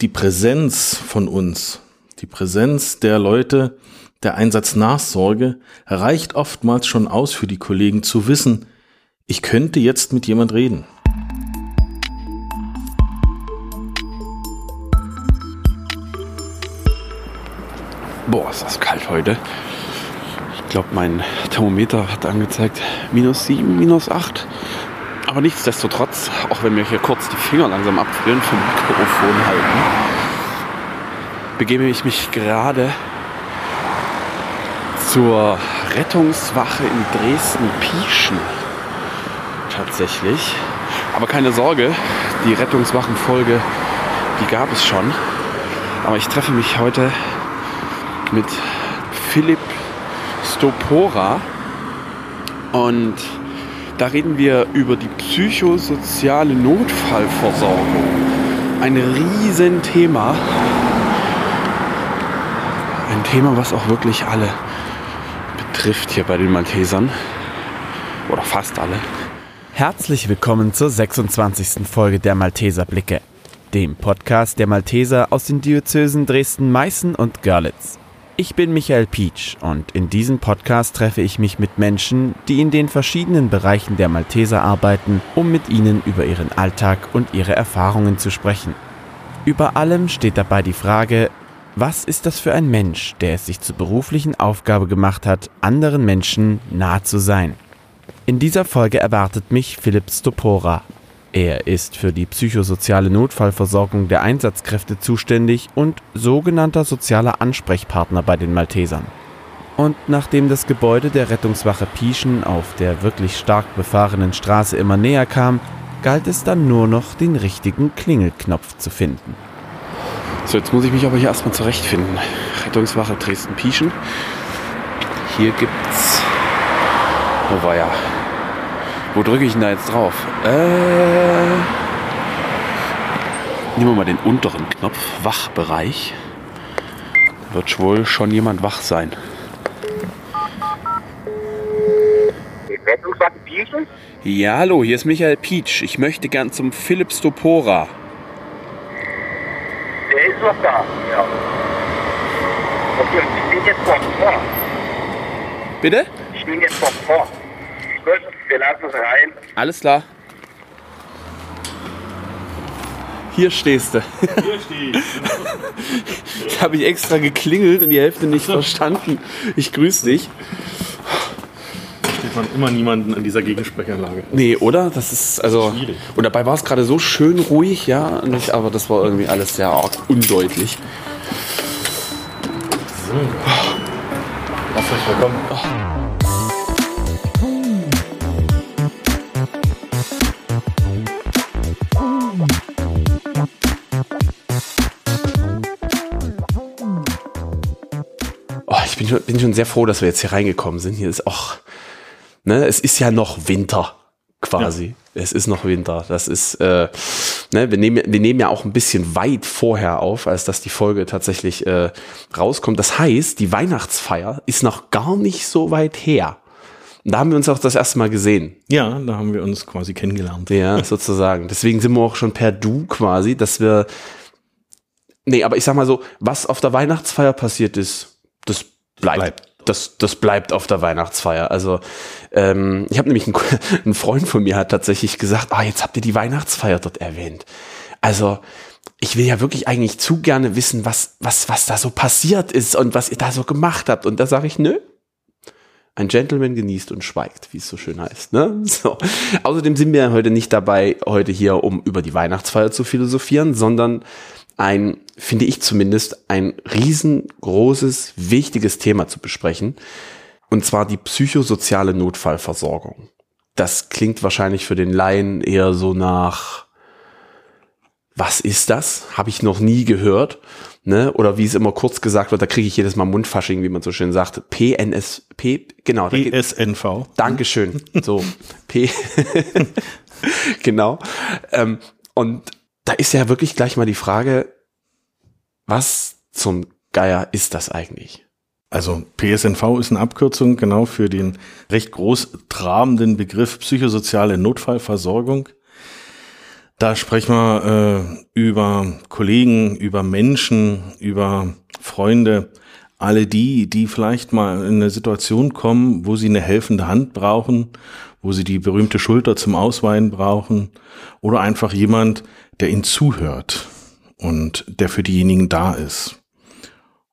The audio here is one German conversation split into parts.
die Präsenz von uns, die Präsenz der Leute, der Einsatz Nachsorge reicht oftmals schon aus für die Kollegen zu wissen, ich könnte jetzt mit jemand reden. Boah, ist das kalt heute. Ich glaube, mein Thermometer hat angezeigt minus 7, minus 8. Aber nichtsdestotrotz, auch wenn mir hier kurz die Finger langsam abfrieren vom Mikrofon halten, begebe ich mich gerade zur Rettungswache in Dresden-Pieschen. Tatsächlich. Aber keine Sorge, die Rettungswachenfolge, die gab es schon. Aber ich treffe mich heute mit Philipp Stopora und da reden wir über die psychosoziale Notfallversorgung. Ein Riesenthema. Ein Thema, was auch wirklich alle betrifft hier bei den Maltesern. Oder fast alle. Herzlich willkommen zur 26. Folge der Malteser Blicke, dem Podcast der Malteser aus den Diözesen Dresden, Meißen und Görlitz. Ich bin Michael Pietsch und in diesem Podcast treffe ich mich mit Menschen, die in den verschiedenen Bereichen der Malteser arbeiten, um mit ihnen über ihren Alltag und ihre Erfahrungen zu sprechen. Über allem steht dabei die Frage, was ist das für ein Mensch, der es sich zur beruflichen Aufgabe gemacht hat, anderen Menschen nah zu sein? In dieser Folge erwartet mich Philipp Stopora, er ist für die psychosoziale Notfallversorgung der Einsatzkräfte zuständig und sogenannter sozialer Ansprechpartner bei den Maltesern. Und nachdem das Gebäude der Rettungswache Pieschen auf der wirklich stark befahrenen Straße immer näher kam, galt es dann nur noch, den richtigen Klingelknopf zu finden. So, jetzt muss ich mich aber hier erstmal zurechtfinden. Rettungswache Dresden-Pieschen. Hier gibt's. Oh war ja. Wo drücke ich denn da jetzt drauf? Äh, nehmen wir mal den unteren Knopf, Wachbereich. Wird wohl schon jemand wach sein. Ja, hallo, hier ist Michael Pietsch. Ich möchte gern zum Philipp Stopora. Der ist noch da, ja. Okay, und ich bin jetzt vor vor. Bitte? Ich bin jetzt vor. Gut, wir lassen es rein. Alles klar. Hier stehst du. Hier steht. Ich habe ich extra geklingelt und die Hälfte nicht verstanden. Ich grüße dich. Sieht man immer niemanden an dieser Gegensprechanlage. Nee, oder? Das ist also. Schwierig. Und dabei war es gerade so schön ruhig, ja. Nicht, aber das war irgendwie alles sehr arg undeutlich. So. Euch willkommen. Bin schon, bin schon sehr froh, dass wir jetzt hier reingekommen sind. Hier ist auch, ne, es ist ja noch Winter quasi. Es ist noch Winter. Das ist, äh, ne, wir nehmen, wir nehmen ja auch ein bisschen weit vorher auf, als dass die Folge tatsächlich äh, rauskommt. Das heißt, die Weihnachtsfeier ist noch gar nicht so weit her. Und da haben wir uns auch das erste Mal gesehen. Ja, da haben wir uns quasi kennengelernt. Ja, sozusagen. Deswegen sind wir auch schon per Du quasi, dass wir. Nee, aber ich sag mal so, was auf der Weihnachtsfeier passiert ist, das bleibt. Bleibt. Das, das bleibt auf der Weihnachtsfeier. Also ähm, ich habe nämlich einen, ein Freund von mir hat tatsächlich gesagt, ah, jetzt habt ihr die Weihnachtsfeier dort erwähnt. Also ich will ja wirklich eigentlich zu gerne wissen, was, was, was da so passiert ist und was ihr da so gemacht habt. Und da sage ich, nö, ein Gentleman genießt und schweigt, wie es so schön heißt. Ne? So. Außerdem sind wir heute nicht dabei, heute hier, um über die Weihnachtsfeier zu philosophieren, sondern ein, finde ich zumindest, ein riesengroßes, wichtiges Thema zu besprechen. Und zwar die psychosoziale Notfallversorgung. Das klingt wahrscheinlich für den Laien eher so nach, was ist das? Habe ich noch nie gehört. Ne? Oder wie es immer kurz gesagt wird, da kriege ich jedes Mal Mundfasching, wie man so schön sagt. PNS, P, genau. da geht- ESNV. Dankeschön. So, P. genau. Ähm, und da ist ja wirklich gleich mal die Frage, was zum Geier ist das eigentlich? Also PSNV ist eine Abkürzung genau für den recht groß trabenden Begriff psychosoziale Notfallversorgung. Da sprechen wir äh, über Kollegen, über Menschen, über Freunde, alle die, die vielleicht mal in eine Situation kommen, wo sie eine helfende Hand brauchen, wo sie die berühmte Schulter zum Ausweinen brauchen oder einfach jemand, der ihnen zuhört und der für diejenigen da ist.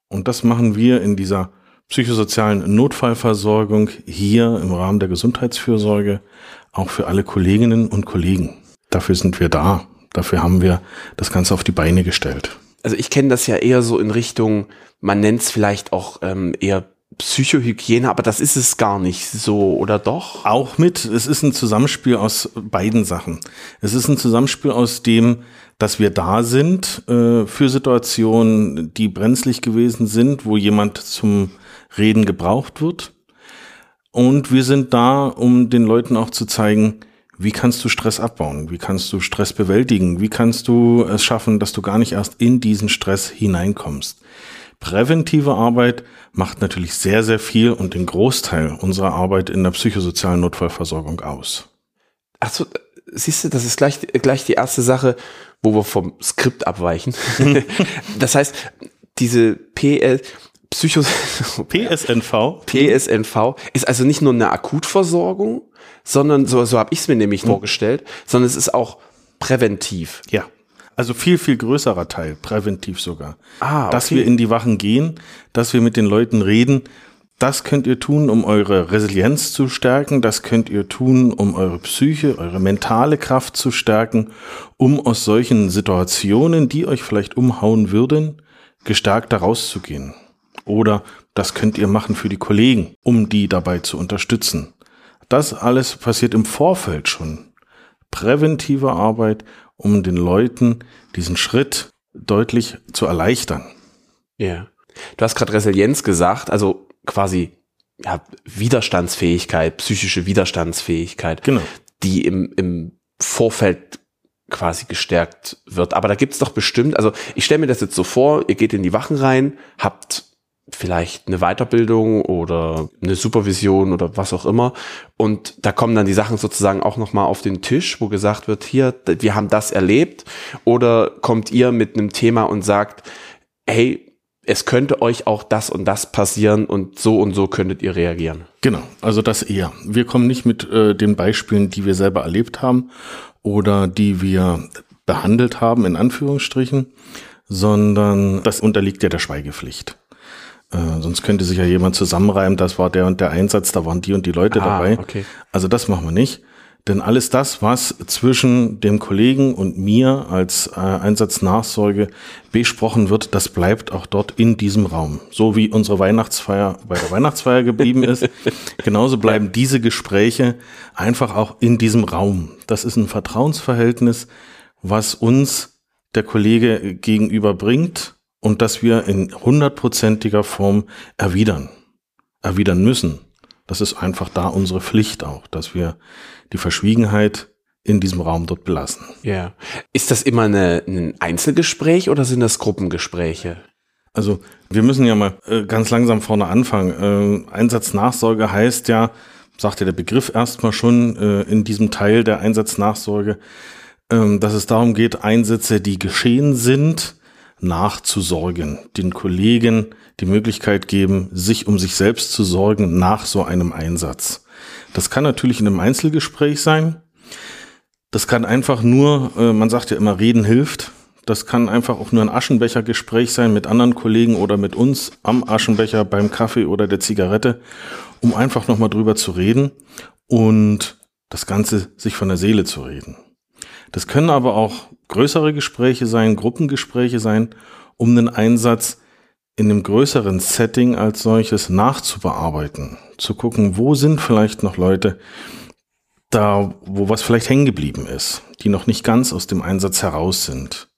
Und das machen wir in dieser psychosozialen Notfallversorgung hier im Rahmen der Gesundheitsfürsorge auch für alle Kolleginnen und Kollegen. Dafür sind wir da. Dafür haben wir das Ganze auf die Beine gestellt. Also ich kenne das ja eher so in Richtung, man nennt es vielleicht auch ähm, eher Psychohygiene, aber das ist es gar nicht so, oder doch? Auch mit. Es ist ein Zusammenspiel aus beiden Sachen. Es ist ein Zusammenspiel aus dem, dass wir da sind äh, für Situationen, die brenzlig gewesen sind, wo jemand zum Reden gebraucht wird. Und wir sind da, um den Leuten auch zu zeigen, wie kannst du Stress abbauen? Wie kannst du Stress bewältigen? Wie kannst du es schaffen, dass du gar nicht erst in diesen Stress hineinkommst? Präventive Arbeit macht natürlich sehr, sehr viel und den Großteil unserer Arbeit in der psychosozialen Notfallversorgung aus. Achso, siehst du, das ist gleich, gleich die erste Sache, wo wir vom Skript abweichen. das heißt, diese PL, Psycho PSNV. PSNV ist also nicht nur eine Akutversorgung, sondern so, so habe ich es mir nämlich mhm. vorgestellt, sondern es ist auch präventiv. Ja. Also viel, viel größerer Teil, präventiv sogar. Ah, okay. Dass wir in die Wachen gehen, dass wir mit den Leuten reden, das könnt ihr tun, um eure Resilienz zu stärken, das könnt ihr tun, um eure Psyche, eure mentale Kraft zu stärken, um aus solchen Situationen, die euch vielleicht umhauen würden, gestärkt da rauszugehen. Oder das könnt ihr machen für die Kollegen, um die dabei zu unterstützen. Das alles passiert im Vorfeld schon. Präventive Arbeit, um den Leuten diesen Schritt deutlich zu erleichtern. Ja. Du hast gerade Resilienz gesagt, also quasi ja, Widerstandsfähigkeit, psychische Widerstandsfähigkeit, genau. die im, im Vorfeld quasi gestärkt wird. Aber da gibt's doch bestimmt, also ich stelle mir das jetzt so vor, ihr geht in die Wachen rein, habt vielleicht eine Weiterbildung oder eine Supervision oder was auch immer. Und da kommen dann die Sachen sozusagen auch nochmal auf den Tisch, wo gesagt wird, hier, wir haben das erlebt. Oder kommt ihr mit einem Thema und sagt, hey, es könnte euch auch das und das passieren und so und so könntet ihr reagieren. Genau, also das eher. Wir kommen nicht mit äh, den Beispielen, die wir selber erlebt haben oder die wir behandelt haben, in Anführungsstrichen, sondern das unterliegt ja der Schweigepflicht. Äh, sonst könnte sich ja jemand zusammenreimen, das war der und der Einsatz, da waren die und die Leute ah, dabei. Okay. Also das machen wir nicht. Denn alles das, was zwischen dem Kollegen und mir als äh, Einsatznachsorge besprochen wird, das bleibt auch dort in diesem Raum. So wie unsere Weihnachtsfeier bei der Weihnachtsfeier geblieben ist, genauso bleiben diese Gespräche einfach auch in diesem Raum. Das ist ein Vertrauensverhältnis, was uns der Kollege gegenüber bringt und das wir in hundertprozentiger Form erwidern, erwidern müssen. Das ist einfach da unsere Pflicht auch, dass wir die Verschwiegenheit in diesem Raum dort belassen. Ja. Ist das immer eine, ein Einzelgespräch oder sind das Gruppengespräche? Also wir müssen ja mal äh, ganz langsam vorne anfangen. Äh, Einsatznachsorge heißt ja, sagt ja der Begriff erstmal schon äh, in diesem Teil der Einsatznachsorge, äh, dass es darum geht, Einsätze, die geschehen sind, nachzusorgen, den Kollegen die Möglichkeit geben, sich um sich selbst zu sorgen nach so einem Einsatz. Das kann natürlich in einem Einzelgespräch sein. Das kann einfach nur, äh, man sagt ja immer, reden hilft. Das kann einfach auch nur ein Aschenbechergespräch sein mit anderen Kollegen oder mit uns am Aschenbecher beim Kaffee oder der Zigarette, um einfach nochmal drüber zu reden und das Ganze sich von der Seele zu reden. Das können aber auch größere Gespräche sein, Gruppengespräche sein, um einen Einsatz in einem größeren Setting als solches nachzubearbeiten, zu gucken, wo sind vielleicht noch Leute da, wo was vielleicht hängen geblieben ist, die noch nicht ganz aus dem Einsatz heraus sind.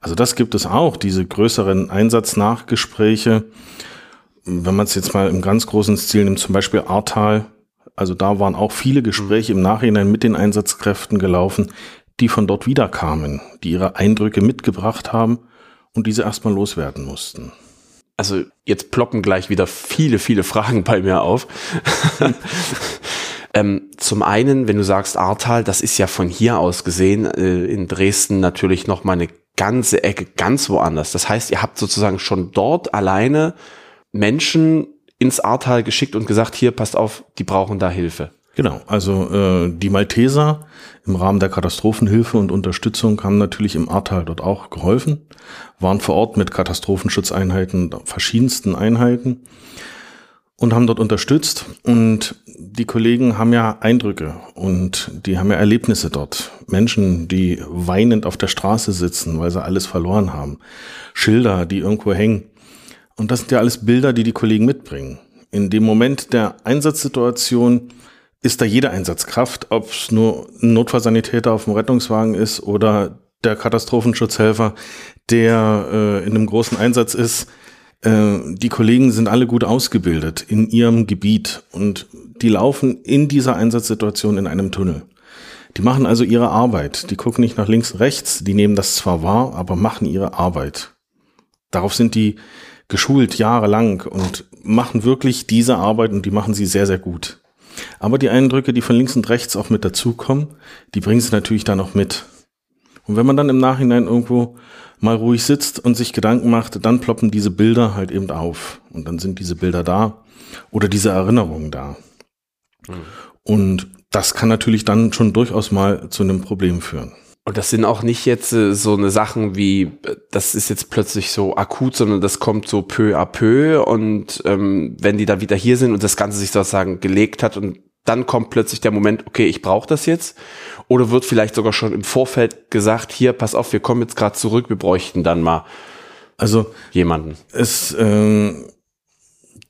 Also das gibt es auch, diese größeren Einsatznachgespräche. Wenn man es jetzt mal im ganz großen Stil nimmt, zum Beispiel Ahrtal, also da waren auch viele Gespräche im Nachhinein mit den Einsatzkräften gelaufen, die von dort wiederkamen, die ihre Eindrücke mitgebracht haben und diese erstmal loswerden mussten. Also jetzt ploppen gleich wieder viele, viele Fragen bei mir auf. Ähm, zum einen, wenn du sagst Ahrtal, das ist ja von hier aus gesehen äh, in Dresden natürlich noch mal eine ganze Ecke ganz woanders. Das heißt, ihr habt sozusagen schon dort alleine Menschen ins Ahrtal geschickt und gesagt, hier passt auf, die brauchen da Hilfe. Genau, also äh, die Malteser im Rahmen der Katastrophenhilfe und Unterstützung haben natürlich im Ahrtal dort auch geholfen, waren vor Ort mit Katastrophenschutzeinheiten, verschiedensten Einheiten und haben dort unterstützt. Und die Kollegen haben ja Eindrücke und die haben ja Erlebnisse dort. Menschen, die weinend auf der Straße sitzen, weil sie alles verloren haben. Schilder, die irgendwo hängen. Und das sind ja alles Bilder, die die Kollegen mitbringen. In dem Moment der Einsatzsituation ist da jede Einsatzkraft, ob es nur ein Notfallsanitäter auf dem Rettungswagen ist oder der Katastrophenschutzhelfer, der äh, in einem großen Einsatz ist. Äh, die Kollegen sind alle gut ausgebildet in ihrem Gebiet und die laufen in dieser Einsatzsituation in einem Tunnel. Die machen also ihre Arbeit. Die gucken nicht nach links, rechts. Die nehmen das zwar wahr, aber machen ihre Arbeit. Darauf sind die geschult jahrelang und machen wirklich diese Arbeit und die machen sie sehr, sehr gut. Aber die Eindrücke, die von links und rechts auch mit dazukommen, die bringen sie natürlich dann auch mit. Und wenn man dann im Nachhinein irgendwo mal ruhig sitzt und sich Gedanken macht, dann ploppen diese Bilder halt eben auf. Und dann sind diese Bilder da oder diese Erinnerungen da. Mhm. Und das kann natürlich dann schon durchaus mal zu einem Problem führen. Und das sind auch nicht jetzt äh, so eine Sachen wie, äh, das ist jetzt plötzlich so akut, sondern das kommt so peu à peu. Und ähm, wenn die da wieder hier sind und das Ganze sich sozusagen gelegt hat und dann kommt plötzlich der Moment, okay, ich brauche das jetzt. Oder wird vielleicht sogar schon im Vorfeld gesagt, hier, pass auf, wir kommen jetzt gerade zurück, wir bräuchten dann mal also jemanden. Es äh,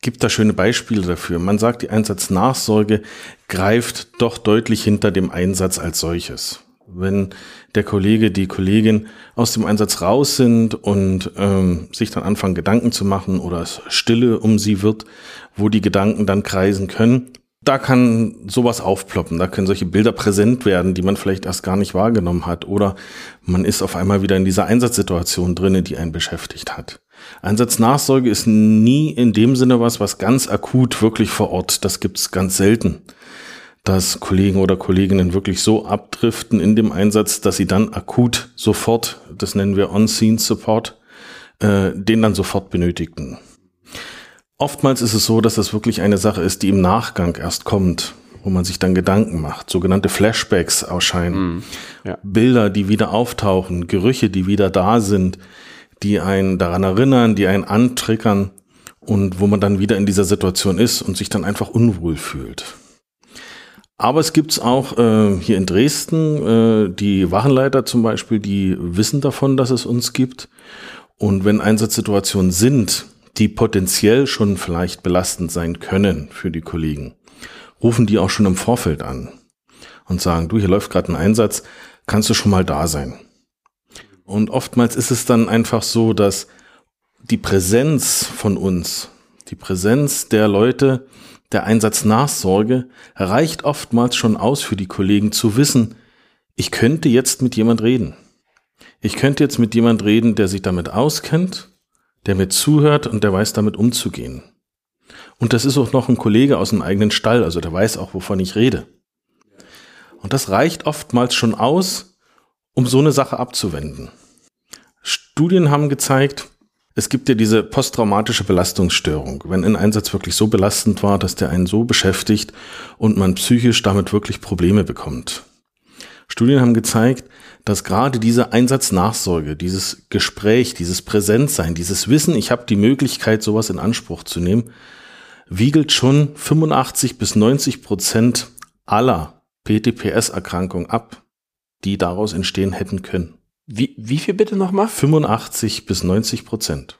gibt da schöne Beispiele dafür. Man sagt, die Einsatznachsorge greift doch deutlich hinter dem Einsatz als solches wenn der Kollege, die Kollegin aus dem Einsatz raus sind und ähm, sich dann anfangen, Gedanken zu machen oder es Stille um sie wird, wo die Gedanken dann kreisen können. Da kann sowas aufploppen, da können solche Bilder präsent werden, die man vielleicht erst gar nicht wahrgenommen hat. Oder man ist auf einmal wieder in dieser Einsatzsituation drinne, die einen beschäftigt hat. Einsatznachsorge ist nie in dem Sinne was, was ganz akut wirklich vor Ort. Das gibt's ganz selten dass Kollegen oder Kolleginnen wirklich so abdriften in dem Einsatz, dass sie dann akut sofort, das nennen wir On-Scene-Support, äh, den dann sofort benötigten. Oftmals ist es so, dass das wirklich eine Sache ist, die im Nachgang erst kommt, wo man sich dann Gedanken macht, sogenannte Flashbacks erscheinen, mm, ja. Bilder, die wieder auftauchen, Gerüche, die wieder da sind, die einen daran erinnern, die einen antriggern und wo man dann wieder in dieser Situation ist und sich dann einfach unwohl fühlt. Aber es gibt's auch äh, hier in Dresden, äh, die Wachenleiter zum Beispiel, die wissen davon, dass es uns gibt. Und wenn Einsatzsituationen sind, die potenziell schon vielleicht belastend sein können für die Kollegen, rufen die auch schon im Vorfeld an und sagen, du, hier läuft gerade ein Einsatz, kannst du schon mal da sein. Und oftmals ist es dann einfach so, dass die Präsenz von uns, die Präsenz der Leute, der Einsatznachsorge reicht oftmals schon aus für die Kollegen zu wissen, ich könnte jetzt mit jemand reden. Ich könnte jetzt mit jemand reden, der sich damit auskennt, der mir zuhört und der weiß damit umzugehen. Und das ist auch noch ein Kollege aus dem eigenen Stall, also der weiß auch, wovon ich rede. Und das reicht oftmals schon aus, um so eine Sache abzuwenden. Studien haben gezeigt, es gibt ja diese posttraumatische Belastungsstörung. Wenn ein Einsatz wirklich so belastend war, dass der einen so beschäftigt und man psychisch damit wirklich Probleme bekommt. Studien haben gezeigt, dass gerade diese Einsatznachsorge, dieses Gespräch, dieses Präsentsein, dieses Wissen, ich habe die Möglichkeit, sowas in Anspruch zu nehmen, wiegelt schon 85 bis 90 Prozent aller PTPS-Erkrankungen ab, die daraus entstehen hätten können. Wie, wie viel bitte nochmal? 85 bis 90 Prozent.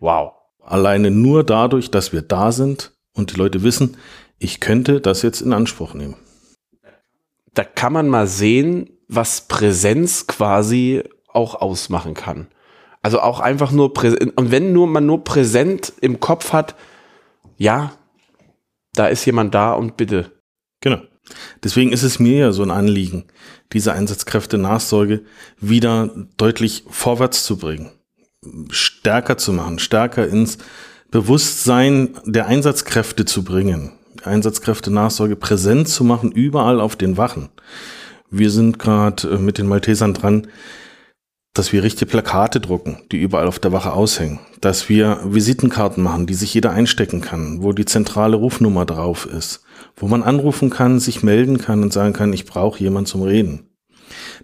Wow. Alleine nur dadurch, dass wir da sind und die Leute wissen, ich könnte das jetzt in Anspruch nehmen. Da kann man mal sehen, was Präsenz quasi auch ausmachen kann. Also auch einfach nur präsent. Und wenn nur man nur präsent im Kopf hat, ja, da ist jemand da und bitte. Genau. Deswegen ist es mir ja so ein Anliegen, diese Einsatzkräfte-Nachsorge wieder deutlich vorwärts zu bringen, stärker zu machen, stärker ins Bewusstsein der Einsatzkräfte zu bringen. Einsatzkräfte-Nachsorge präsent zu machen, überall auf den Wachen. Wir sind gerade äh, mit den Maltesern dran, dass wir richtige Plakate drucken, die überall auf der Wache aushängen. Dass wir Visitenkarten machen, die sich jeder einstecken kann, wo die zentrale Rufnummer drauf ist, wo man anrufen kann, sich melden kann und sagen kann, ich brauche jemand zum Reden.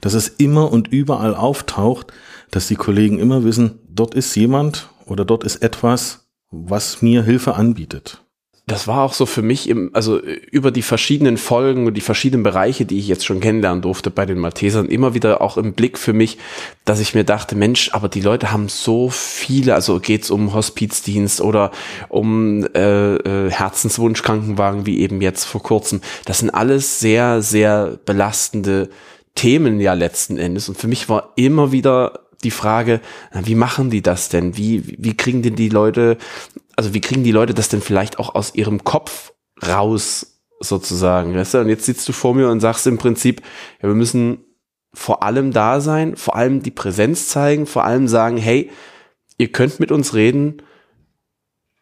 Dass es immer und überall auftaucht, dass die Kollegen immer wissen, dort ist jemand oder dort ist etwas, was mir Hilfe anbietet das war auch so für mich im, also über die verschiedenen Folgen und die verschiedenen Bereiche, die ich jetzt schon kennenlernen durfte bei den Maltesern, immer wieder auch im Blick für mich, dass ich mir dachte, Mensch, aber die Leute haben so viele, also geht's um Hospizdienst oder um äh, äh, Herzenswunschkrankenwagen, wie eben jetzt vor kurzem. Das sind alles sehr, sehr belastende Themen ja letzten Endes. Und für mich war immer wieder die Frage, wie machen die das denn? Wie, wie kriegen denn die Leute also wie kriegen die Leute das denn vielleicht auch aus ihrem Kopf raus, sozusagen, weißt du? Und jetzt sitzt du vor mir und sagst im Prinzip, ja, wir müssen vor allem da sein, vor allem die Präsenz zeigen, vor allem sagen, hey, ihr könnt mit uns reden.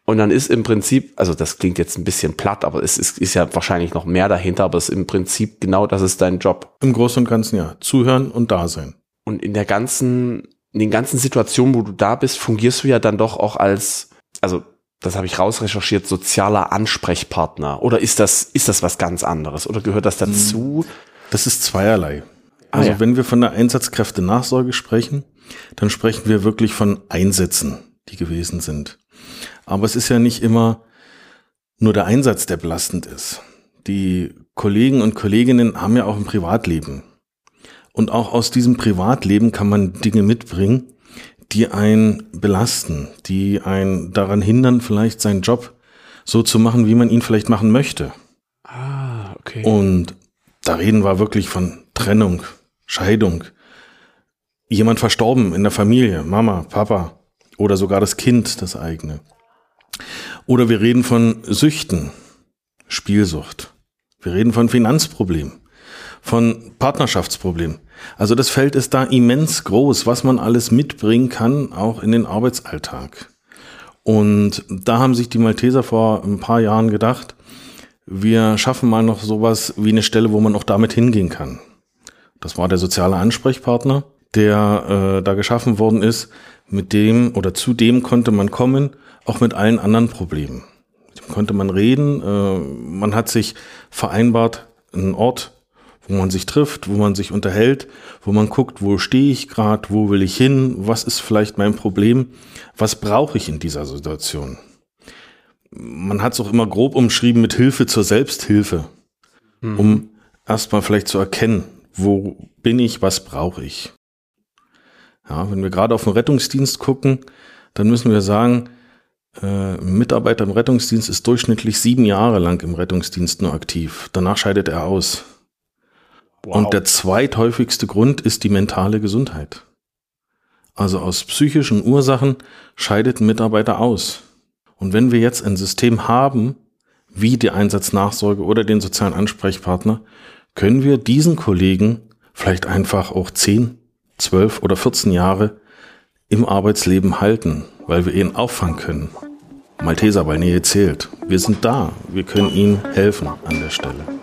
Und dann ist im Prinzip, also das klingt jetzt ein bisschen platt, aber es ist, ist ja wahrscheinlich noch mehr dahinter, aber es ist im Prinzip genau das ist dein Job. Im Großen und Ganzen ja. Zuhören und da sein. Und in der ganzen, in den ganzen Situationen, wo du da bist, fungierst du ja dann doch auch als, also das habe ich rausrecherchiert, sozialer Ansprechpartner? Oder ist das, ist das was ganz anderes? Oder gehört das dazu? Das ist zweierlei. Ah, also ja. wenn wir von der Einsatzkräfte-Nachsorge sprechen, dann sprechen wir wirklich von Einsätzen, die gewesen sind. Aber es ist ja nicht immer nur der Einsatz, der belastend ist. Die Kollegen und Kolleginnen haben ja auch ein Privatleben. Und auch aus diesem Privatleben kann man Dinge mitbringen, die einen belasten, die einen daran hindern, vielleicht seinen Job so zu machen, wie man ihn vielleicht machen möchte. Ah, okay. Und da reden wir wirklich von Trennung, Scheidung, jemand verstorben in der Familie, Mama, Papa oder sogar das Kind, das eigene. Oder wir reden von Süchten, Spielsucht. Wir reden von Finanzproblemen, von Partnerschaftsproblemen. Also das Feld ist da immens groß, was man alles mitbringen kann, auch in den Arbeitsalltag. Und da haben sich die Malteser vor ein paar Jahren gedacht, wir schaffen mal noch sowas wie eine Stelle, wo man auch damit hingehen kann. Das war der soziale Ansprechpartner, der äh, da geschaffen worden ist. Mit dem oder zu dem konnte man kommen, auch mit allen anderen Problemen. Mit dem konnte man reden. Äh, man hat sich vereinbart, einen Ort wo man sich trifft, wo man sich unterhält, wo man guckt, wo stehe ich gerade, wo will ich hin, was ist vielleicht mein Problem, was brauche ich in dieser Situation. Man hat es auch immer grob umschrieben mit Hilfe zur Selbsthilfe, mhm. um erstmal vielleicht zu erkennen, wo bin ich, was brauche ich. Ja, wenn wir gerade auf den Rettungsdienst gucken, dann müssen wir sagen, äh, ein Mitarbeiter im Rettungsdienst ist durchschnittlich sieben Jahre lang im Rettungsdienst nur aktiv. Danach scheidet er aus. Wow. Und der zweithäufigste Grund ist die mentale Gesundheit. Also aus psychischen Ursachen scheidet ein Mitarbeiter aus. Und wenn wir jetzt ein System haben, wie die Einsatznachsorge oder den sozialen Ansprechpartner, können wir diesen Kollegen vielleicht einfach auch 10, 12 oder 14 Jahre im Arbeitsleben halten, weil wir ihn auffangen können. Malteser bei Nähe zählt. Wir sind da. Wir können ihnen helfen an der Stelle.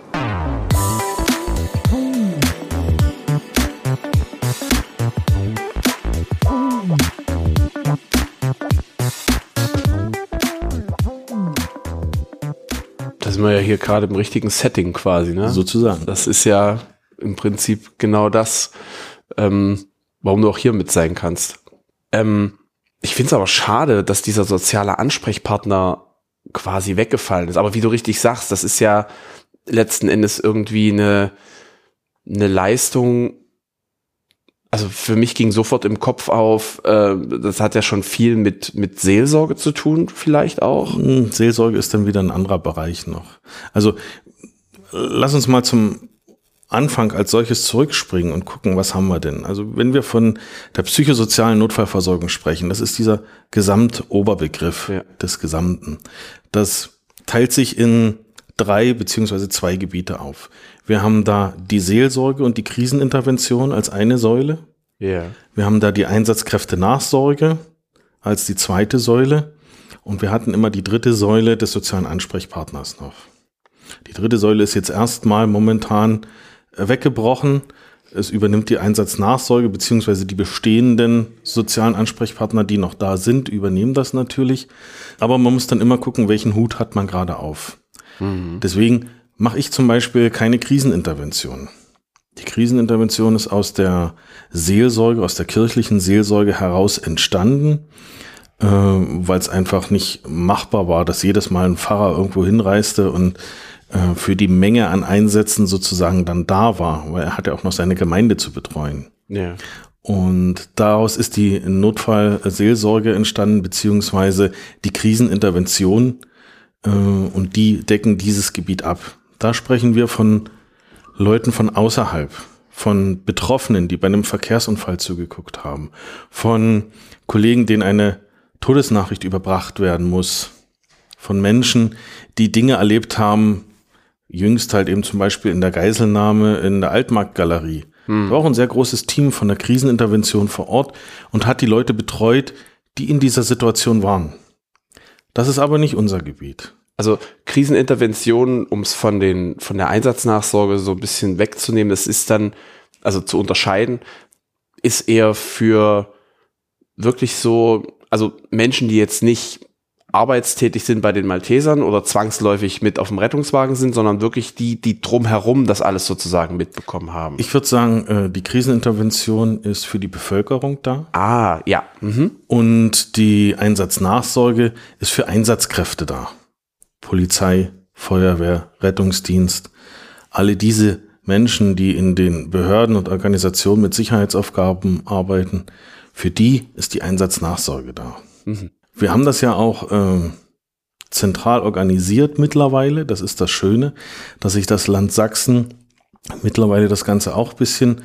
Sind wir ja hier gerade im richtigen Setting quasi, ne? Sozusagen. Das ist ja im Prinzip genau das, ähm, warum du auch hier mit sein kannst. Ähm, ich finde es aber schade, dass dieser soziale Ansprechpartner quasi weggefallen ist. Aber wie du richtig sagst, das ist ja letzten Endes irgendwie eine, eine Leistung, also für mich ging sofort im Kopf auf, äh, das hat ja schon viel mit, mit Seelsorge zu tun, vielleicht auch. Hm, Seelsorge ist dann wieder ein anderer Bereich noch. Also lass uns mal zum Anfang als solches zurückspringen und gucken, was haben wir denn? Also wenn wir von der psychosozialen Notfallversorgung sprechen, das ist dieser Gesamtoberbegriff ja. des Gesamten. Das teilt sich in drei beziehungsweise zwei Gebiete auf. Wir haben da die Seelsorge und die Krisenintervention als eine Säule. Yeah. Wir haben da die Einsatzkräfte-Nachsorge als die zweite Säule. Und wir hatten immer die dritte Säule des sozialen Ansprechpartners noch. Die dritte Säule ist jetzt erstmal momentan äh, weggebrochen. Es übernimmt die Einsatznachsorge, beziehungsweise die bestehenden sozialen Ansprechpartner, die noch da sind, übernehmen das natürlich. Aber man muss dann immer gucken, welchen Hut hat man gerade auf. Mhm. Deswegen mache ich zum Beispiel keine Krisenintervention. Die Krisenintervention ist aus der Seelsorge, aus der kirchlichen Seelsorge heraus entstanden, äh, weil es einfach nicht machbar war, dass jedes Mal ein Pfarrer irgendwo hinreiste und äh, für die Menge an Einsätzen sozusagen dann da war, weil er hatte auch noch seine Gemeinde zu betreuen. Ja. Und daraus ist die Notfallseelsorge entstanden, beziehungsweise die Krisenintervention, äh, und die decken dieses Gebiet ab. Da sprechen wir von Leuten von außerhalb, von Betroffenen, die bei einem Verkehrsunfall zugeguckt haben, von Kollegen, denen eine Todesnachricht überbracht werden muss, von Menschen, die Dinge erlebt haben, jüngst halt eben zum Beispiel in der Geiselnahme in der Altmarktgalerie. Hm. War auch ein sehr großes Team von der Krisenintervention vor Ort und hat die Leute betreut, die in dieser Situation waren. Das ist aber nicht unser Gebiet. Also Krisenintervention, um es von den von der Einsatznachsorge so ein bisschen wegzunehmen, das ist dann also zu unterscheiden, ist eher für wirklich so, also Menschen, die jetzt nicht arbeitstätig sind bei den Maltesern oder zwangsläufig mit auf dem Rettungswagen sind, sondern wirklich die, die drumherum das alles sozusagen mitbekommen haben. Ich würde sagen, äh, die Krisenintervention ist für die Bevölkerung da. Ah, ja. Mhm. Und die Einsatznachsorge ist für Einsatzkräfte da. Polizei, Feuerwehr, Rettungsdienst, alle diese Menschen, die in den Behörden und Organisationen mit Sicherheitsaufgaben arbeiten, für die ist die Einsatznachsorge da. Mhm. Wir haben das ja auch äh, zentral organisiert mittlerweile. Das ist das Schöne, dass sich das Land Sachsen mittlerweile das Ganze auch ein bisschen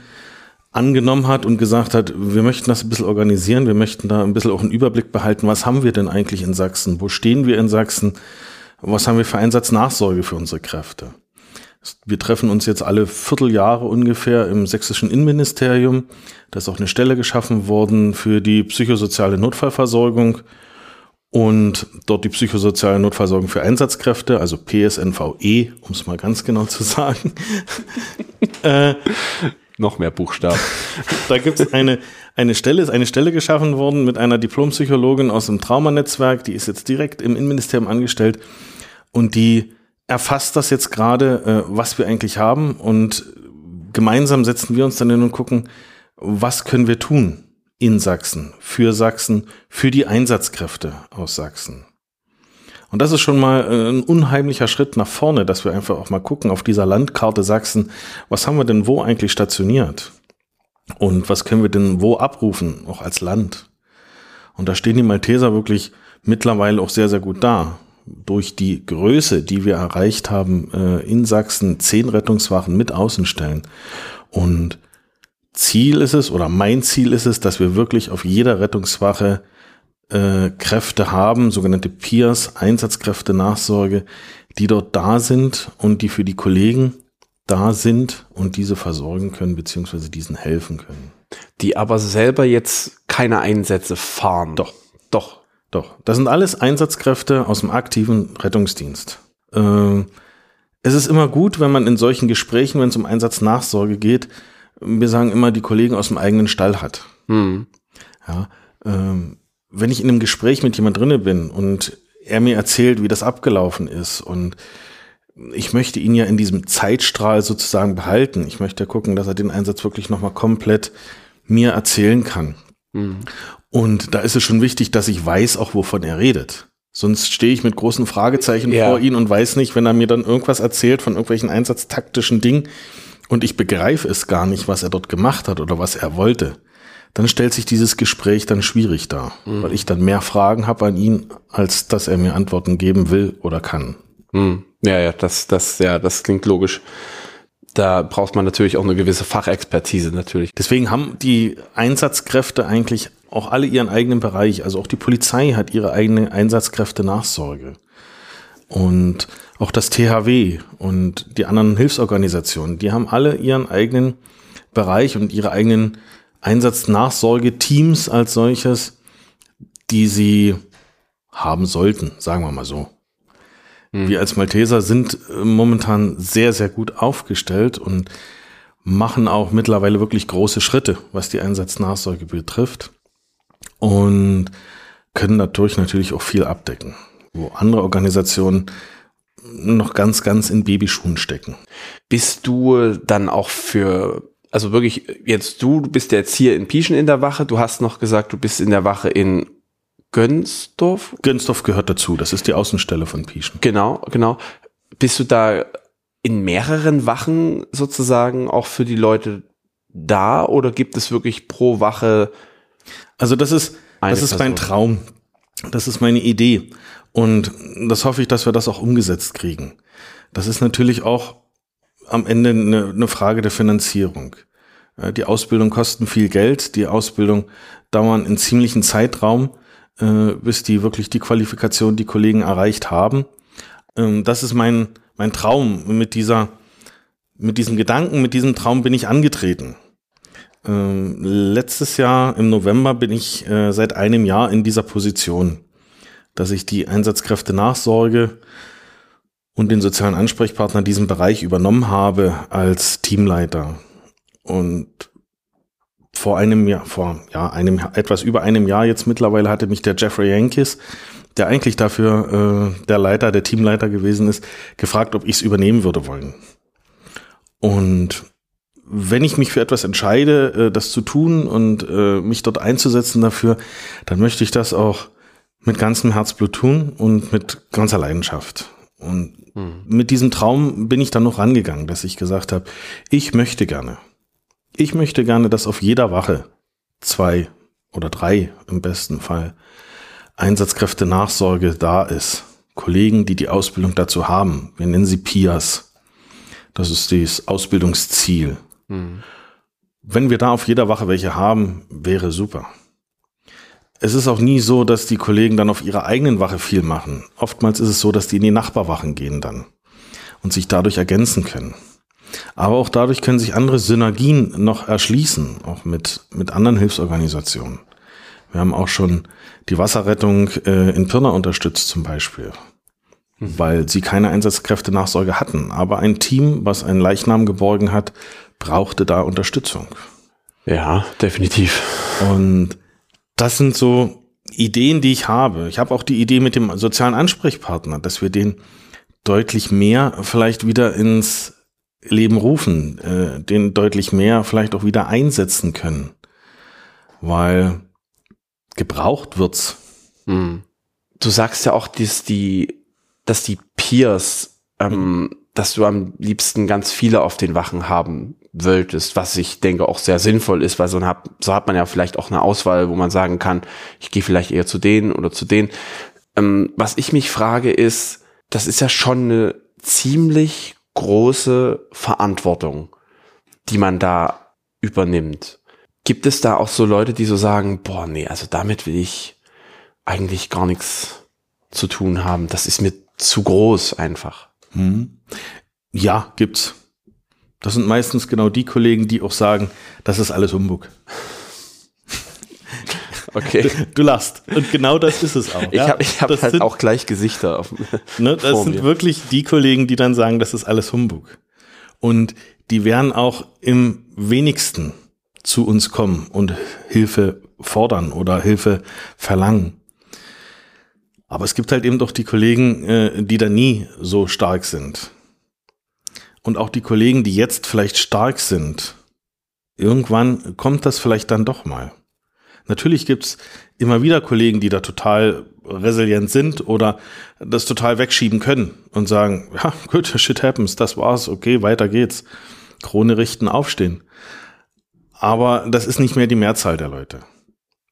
angenommen hat und gesagt hat, wir möchten das ein bisschen organisieren, wir möchten da ein bisschen auch einen Überblick behalten, was haben wir denn eigentlich in Sachsen, wo stehen wir in Sachsen, was haben wir für Einsatznachsorge für unsere Kräfte. Wir treffen uns jetzt alle Vierteljahre ungefähr im sächsischen Innenministerium. Da ist auch eine Stelle geschaffen worden für die psychosoziale Notfallversorgung und dort die psychosoziale Notversorgung für Einsatzkräfte, also PSNVE, um es mal ganz genau zu sagen. äh, Noch mehr Buchstaben. da gibt es eine, eine Stelle, ist eine Stelle geschaffen worden mit einer Diplompsychologin aus dem Traumanetzwerk, die ist jetzt direkt im Innenministerium angestellt und die erfasst das jetzt gerade, äh, was wir eigentlich haben und gemeinsam setzen wir uns dann hin und gucken, was können wir tun? in Sachsen, für Sachsen, für die Einsatzkräfte aus Sachsen. Und das ist schon mal äh, ein unheimlicher Schritt nach vorne, dass wir einfach auch mal gucken auf dieser Landkarte Sachsen, was haben wir denn wo eigentlich stationiert? Und was können wir denn wo abrufen, auch als Land? Und da stehen die Malteser wirklich mittlerweile auch sehr, sehr gut da. Durch die Größe, die wir erreicht haben, äh, in Sachsen zehn Rettungswachen mit Außenstellen. Und Ziel ist es oder mein Ziel ist es, dass wir wirklich auf jeder Rettungswache äh, Kräfte haben, sogenannte Peers, Einsatzkräfte, Nachsorge, die dort da sind und die für die Kollegen da sind und diese versorgen können, beziehungsweise diesen helfen können. Die aber selber jetzt keine Einsätze fahren. Doch, doch, doch. Das sind alles Einsatzkräfte aus dem aktiven Rettungsdienst. Äh, es ist immer gut, wenn man in solchen Gesprächen, wenn es um Einsatznachsorge geht, wir sagen immer, die Kollegen aus dem eigenen Stall hat. Mhm. Ja, ähm, wenn ich in einem Gespräch mit jemand drinne bin und er mir erzählt, wie das abgelaufen ist und ich möchte ihn ja in diesem Zeitstrahl sozusagen behalten. Ich möchte gucken, dass er den Einsatz wirklich nochmal komplett mir erzählen kann. Mhm. Und da ist es schon wichtig, dass ich weiß auch, wovon er redet. Sonst stehe ich mit großen Fragezeichen ja. vor ihn und weiß nicht, wenn er mir dann irgendwas erzählt von irgendwelchen einsatztaktischen Dingen, und ich begreife es gar nicht, was er dort gemacht hat oder was er wollte, dann stellt sich dieses Gespräch dann schwierig dar, mhm. weil ich dann mehr Fragen habe an ihn, als dass er mir Antworten geben will oder kann. Mhm. Ja, ja, das, das, ja, das klingt logisch. Da braucht man natürlich auch eine gewisse Fachexpertise natürlich. Deswegen haben die Einsatzkräfte eigentlich auch alle ihren eigenen Bereich. Also auch die Polizei hat ihre eigene Einsatzkräfte-Nachsorge. Und auch das THW und die anderen Hilfsorganisationen, die haben alle ihren eigenen Bereich und ihre eigenen Einsatznachsorgeteams als solches, die sie haben sollten, sagen wir mal so. Wir als Malteser sind äh, momentan sehr, sehr gut aufgestellt und machen auch mittlerweile wirklich große Schritte, was die Einsatznachsorge betrifft. Und können dadurch natürlich auch viel abdecken, wo andere Organisationen noch ganz, ganz in Babyschuhen stecken. Bist du dann auch für, also wirklich jetzt du, du bist jetzt hier in Pieschen in der Wache, du hast noch gesagt, du bist in der Wache in Gönsdorf? Gönsdorf gehört dazu, das ist die Außenstelle von Pieschen. Genau, genau. Bist du da in mehreren Wachen sozusagen auch für die Leute da oder gibt es wirklich pro Wache? Also das ist, das ist mein Traum. Das ist meine Idee. Und das hoffe ich, dass wir das auch umgesetzt kriegen. Das ist natürlich auch am Ende eine, eine Frage der Finanzierung. Die Ausbildung kosten viel Geld. Die Ausbildung dauern in ziemlichen Zeitraum, äh, bis die wirklich die Qualifikation die Kollegen erreicht haben. Ähm, das ist mein, mein Traum. Mit dieser, mit diesem Gedanken, mit diesem Traum bin ich angetreten. Ähm, letztes Jahr im November bin ich äh, seit einem Jahr in dieser Position, dass ich die Einsatzkräfte Nachsorge und den sozialen Ansprechpartner diesen Bereich übernommen habe als Teamleiter. Und vor einem Jahr, vor ja, einem etwas über einem Jahr jetzt mittlerweile hatte mich der Jeffrey Yankis, der eigentlich dafür äh, der Leiter, der Teamleiter gewesen ist, gefragt, ob ich es übernehmen würde wollen. Und wenn ich mich für etwas entscheide, äh, das zu tun und äh, mich dort einzusetzen dafür, dann möchte ich das auch mit ganzem Herzblut tun und mit ganzer Leidenschaft. Und hm. mit diesem Traum bin ich dann noch rangegangen, dass ich gesagt habe, ich möchte gerne. Ich möchte gerne, dass auf jeder Wache zwei oder drei im besten Fall Einsatzkräfte Nachsorge da ist. Kollegen, die die Ausbildung dazu haben. Wir nennen sie PIAs. Das ist das Ausbildungsziel. Mhm. Wenn wir da auf jeder Wache welche haben, wäre super. Es ist auch nie so, dass die Kollegen dann auf ihrer eigenen Wache viel machen. Oftmals ist es so, dass die in die Nachbarwachen gehen dann und sich dadurch ergänzen können. Aber auch dadurch können sich andere Synergien noch erschließen, auch mit, mit anderen Hilfsorganisationen. Wir haben auch schon die Wasserrettung äh, in Pirna unterstützt zum Beispiel, mhm. weil sie keine Einsatzkräfte Nachsorge hatten. Aber ein Team, was einen Leichnam geborgen hat, brauchte da Unterstützung. Ja, definitiv. Und das sind so Ideen, die ich habe. Ich habe auch die Idee mit dem sozialen Ansprechpartner, dass wir den deutlich mehr vielleicht wieder ins Leben rufen, äh, den deutlich mehr vielleicht auch wieder einsetzen können. Weil gebraucht wird's. Hm. Du sagst ja auch, dass die, dass die Peers, ähm, dass du am liebsten ganz viele auf den Wachen haben wolltest, was ich denke auch sehr sinnvoll ist, weil so, hat, so hat man ja vielleicht auch eine Auswahl, wo man sagen kann, ich gehe vielleicht eher zu denen oder zu denen. Ähm, was ich mich frage ist, das ist ja schon eine ziemlich große Verantwortung, die man da übernimmt. Gibt es da auch so Leute, die so sagen, boah, nee, also damit will ich eigentlich gar nichts zu tun haben. Das ist mir zu groß einfach. Hm. Ja, gibt's. Das sind meistens genau die Kollegen, die auch sagen, das ist alles Humbug. Okay. Du, lachst. Und genau das ist es auch. Ich ja? habe ich hab halt sind, auch gleich Gesichter. Auf, ne, das sind mir. wirklich die Kollegen, die dann sagen, das ist alles Humbug. Und die werden auch im wenigsten zu uns kommen und Hilfe fordern oder Hilfe verlangen. Aber es gibt halt eben doch die Kollegen, äh, die da nie so stark sind. Und auch die Kollegen, die jetzt vielleicht stark sind. Irgendwann kommt das vielleicht dann doch mal. Natürlich gibt's immer wieder Kollegen, die da total resilient sind oder das total wegschieben können und sagen, ja, gut, shit happens, das war's, okay, weiter geht's. Krone richten, aufstehen. Aber das ist nicht mehr die Mehrzahl der Leute.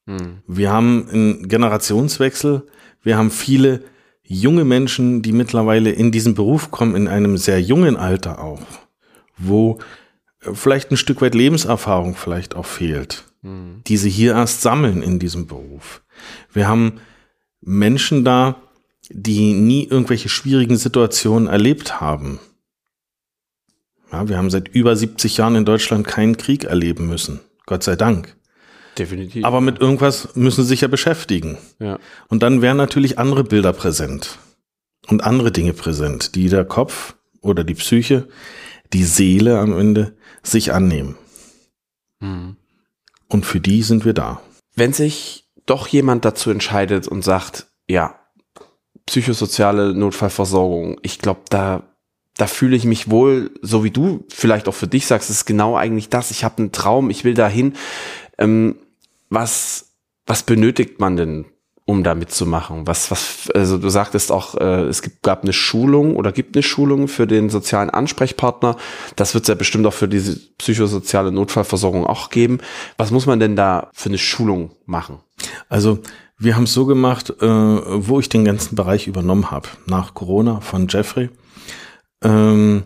Hm. Wir haben einen Generationswechsel. Wir haben viele junge Menschen, die mittlerweile in diesen Beruf kommen, in einem sehr jungen Alter auch, wo äh, vielleicht ein Stück weit Lebenserfahrung vielleicht auch fehlt, hm. die sie hier erst sammeln in diesem Beruf. Wir haben Menschen da, die nie irgendwelche schwierigen Situationen erlebt haben. Ja, wir haben seit über 70 Jahren in Deutschland keinen Krieg erleben müssen. Gott sei Dank. Definitiv. Aber mit irgendwas müssen sie sich ja beschäftigen. Ja. Und dann wären natürlich andere Bilder präsent. und andere Dinge präsent, die der Kopf oder die Psyche, die Seele am Ende sich annehmen. Mhm. Und für die sind wir da. Wenn sich doch jemand dazu entscheidet und sagt, ja, psychosoziale Notfallversorgung, ich glaube, da da fühle ich mich wohl, so wie du vielleicht auch für dich sagst, ist genau eigentlich das. Ich habe einen Traum, ich will dahin. Ähm, was, was benötigt man denn, um da mitzumachen? Was, was, also du sagtest auch, äh, es gibt, gab eine Schulung oder gibt eine Schulung für den sozialen Ansprechpartner. Das wird es ja bestimmt auch für diese psychosoziale Notfallversorgung auch geben. Was muss man denn da für eine Schulung machen? Also wir haben es so gemacht, äh, wo ich den ganzen Bereich übernommen habe, nach Corona von Jeffrey ähm,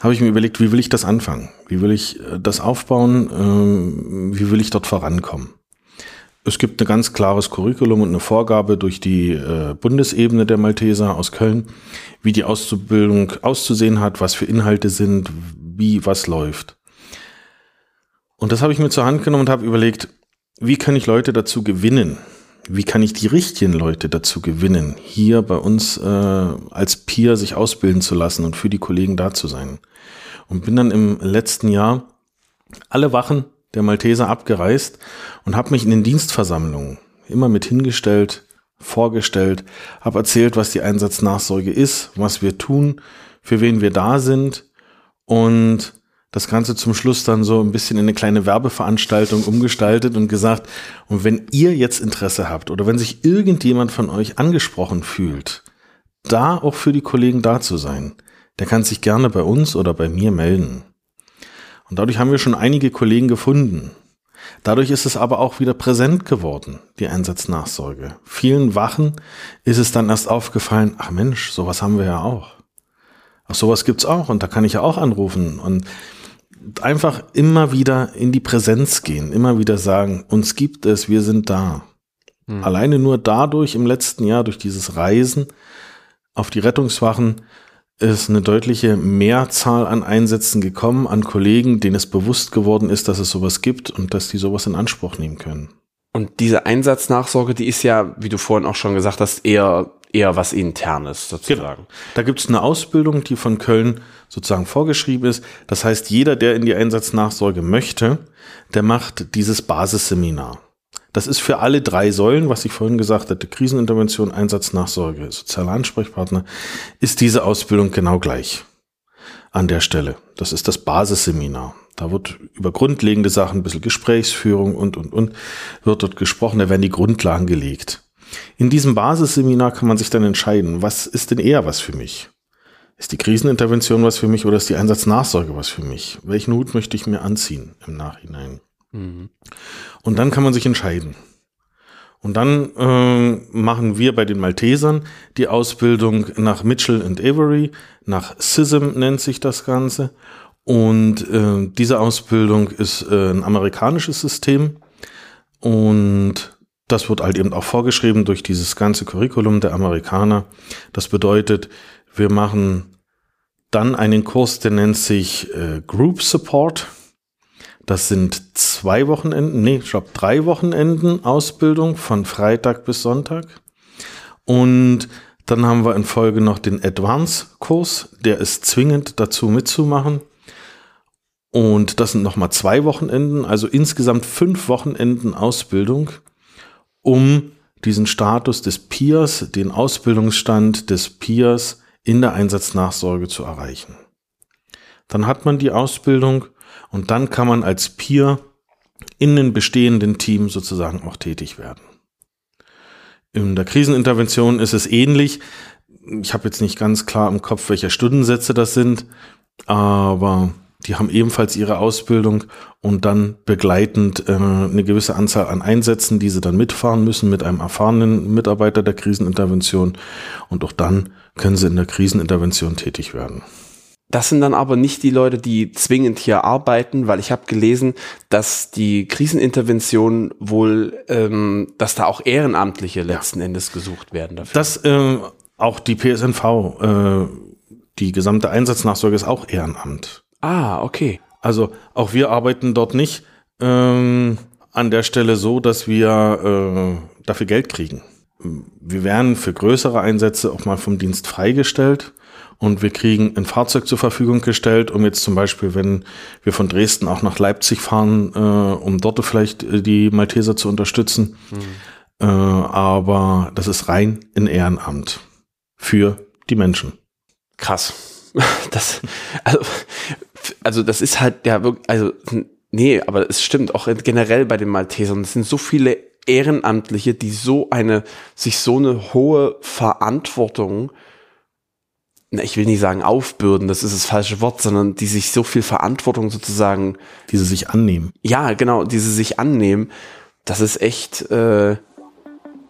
habe ich mir überlegt, wie will ich das anfangen? Wie will ich äh, das aufbauen? Ähm, wie will ich dort vorankommen? Es gibt ein ganz klares Curriculum und eine Vorgabe durch die äh, Bundesebene der Malteser aus Köln, wie die Auszubildung auszusehen hat, was für Inhalte sind, wie was läuft. Und das habe ich mir zur Hand genommen und habe überlegt, wie kann ich Leute dazu gewinnen, wie kann ich die richtigen Leute dazu gewinnen, hier bei uns äh, als Peer sich ausbilden zu lassen und für die Kollegen da zu sein. Und bin dann im letzten Jahr alle Wachen der Malteser abgereist und habe mich in den Dienstversammlungen immer mit hingestellt, vorgestellt, habe erzählt, was die Einsatznachsorge ist, was wir tun, für wen wir da sind und das Ganze zum Schluss dann so ein bisschen in eine kleine Werbeveranstaltung umgestaltet und gesagt, und wenn ihr jetzt Interesse habt oder wenn sich irgendjemand von euch angesprochen fühlt, da auch für die Kollegen da zu sein, der kann sich gerne bei uns oder bei mir melden. Und dadurch haben wir schon einige Kollegen gefunden. Dadurch ist es aber auch wieder präsent geworden, die Einsatznachsorge. Vielen Wachen ist es dann erst aufgefallen, ach Mensch, sowas haben wir ja auch. Ach, sowas gibt's auch und da kann ich ja auch anrufen. Und einfach immer wieder in die Präsenz gehen, immer wieder sagen, uns gibt es, wir sind da. Mhm. Alleine nur dadurch im letzten Jahr, durch dieses Reisen auf die Rettungswachen, ist eine deutliche Mehrzahl an Einsätzen gekommen, an Kollegen, denen es bewusst geworden ist, dass es sowas gibt und dass die sowas in Anspruch nehmen können. Und diese Einsatznachsorge, die ist ja, wie du vorhin auch schon gesagt hast, eher eher was Internes sozusagen. Genau. Da gibt es eine Ausbildung, die von Köln sozusagen vorgeschrieben ist. Das heißt, jeder, der in die Einsatznachsorge möchte, der macht dieses Basisseminar. Das ist für alle drei Säulen, was ich vorhin gesagt hatte, Krisenintervention, Einsatznachsorge, sozialer Ansprechpartner, ist diese Ausbildung genau gleich an der Stelle. Das ist das Basisseminar. Da wird über grundlegende Sachen, ein bisschen Gesprächsführung und, und, und, wird dort gesprochen, da werden die Grundlagen gelegt. In diesem Basisseminar kann man sich dann entscheiden, was ist denn eher was für mich? Ist die Krisenintervention was für mich oder ist die Einsatznachsorge was für mich? Welchen Hut möchte ich mir anziehen im Nachhinein? Mhm. Und dann kann man sich entscheiden. Und dann äh, machen wir bei den Maltesern die Ausbildung nach Mitchell and Avery, nach SISM nennt sich das Ganze. Und äh, diese Ausbildung ist äh, ein amerikanisches System. Und das wird halt eben auch vorgeschrieben durch dieses ganze Curriculum der Amerikaner. Das bedeutet, wir machen dann einen Kurs, der nennt sich äh, Group Support. Das sind zwei Wochenenden, nee, ich glaube drei Wochenenden Ausbildung von Freitag bis Sonntag. Und dann haben wir in Folge noch den Advance-Kurs, der ist zwingend dazu mitzumachen. Und das sind nochmal zwei Wochenenden, also insgesamt fünf Wochenenden Ausbildung um diesen Status des Peers, den Ausbildungsstand des Peers in der Einsatznachsorge zu erreichen. Dann hat man die Ausbildung und dann kann man als Peer in den bestehenden Team sozusagen auch tätig werden. In der Krisenintervention ist es ähnlich. Ich habe jetzt nicht ganz klar im Kopf, welche Stundensätze das sind, aber die haben ebenfalls ihre Ausbildung und dann begleitend äh, eine gewisse Anzahl an Einsätzen, die sie dann mitfahren müssen mit einem erfahrenen Mitarbeiter der Krisenintervention. Und auch dann können sie in der Krisenintervention tätig werden. Das sind dann aber nicht die Leute, die zwingend hier arbeiten, weil ich habe gelesen, dass die Krisenintervention wohl, ähm, dass da auch Ehrenamtliche letzten ja. Endes gesucht werden dafür. Das äh, auch die PSNV, äh, die gesamte Einsatznachsorge ist auch Ehrenamt. Ah, okay. Also auch wir arbeiten dort nicht ähm, an der Stelle so, dass wir äh, dafür Geld kriegen. wir werden für größere Einsätze auch mal vom Dienst freigestellt und wir kriegen ein Fahrzeug zur Verfügung gestellt, um jetzt zum Beispiel, wenn wir von Dresden auch nach Leipzig fahren, äh, um dort vielleicht äh, die Malteser zu unterstützen. Mhm. Äh, aber das ist rein in Ehrenamt für die Menschen. Krass. Das, also, also das ist halt ja wirklich, also nee, aber es stimmt auch generell bei den Maltesern. Es sind so viele Ehrenamtliche, die so eine, sich so eine hohe Verantwortung ich will nicht sagen aufbürden, das ist das falsche Wort, sondern die sich so viel Verantwortung sozusagen. Die sie sich annehmen. Ja, genau, die sie sich annehmen. Das ist echt, äh,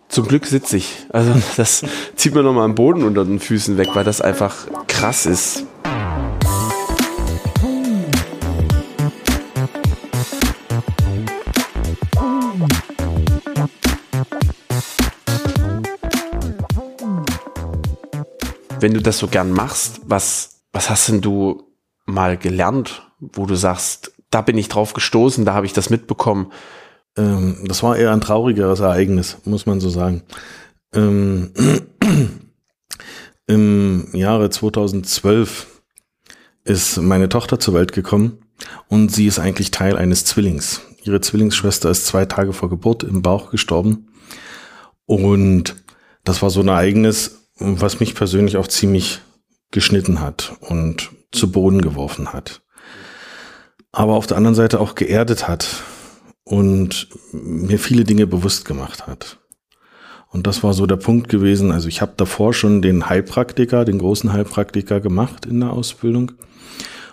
zum Glück sitze ich. Also das zieht mir nochmal am Boden unter den Füßen weg, weil das einfach krass ist. Wenn du das so gern machst, was, was hast denn du mal gelernt, wo du sagst, da bin ich drauf gestoßen, da habe ich das mitbekommen? Ähm, das war eher ein traurigeres Ereignis, muss man so sagen. Ähm, Im Jahre 2012 ist meine Tochter zur Welt gekommen und sie ist eigentlich Teil eines Zwillings. Ihre Zwillingsschwester ist zwei Tage vor Geburt im Bauch gestorben. Und das war so ein Ereignis, was mich persönlich auch ziemlich geschnitten hat und zu Boden geworfen hat. Aber auf der anderen Seite auch geerdet hat und mir viele Dinge bewusst gemacht hat. Und das war so der Punkt gewesen. Also ich habe davor schon den Heilpraktiker, den großen Heilpraktiker gemacht in der Ausbildung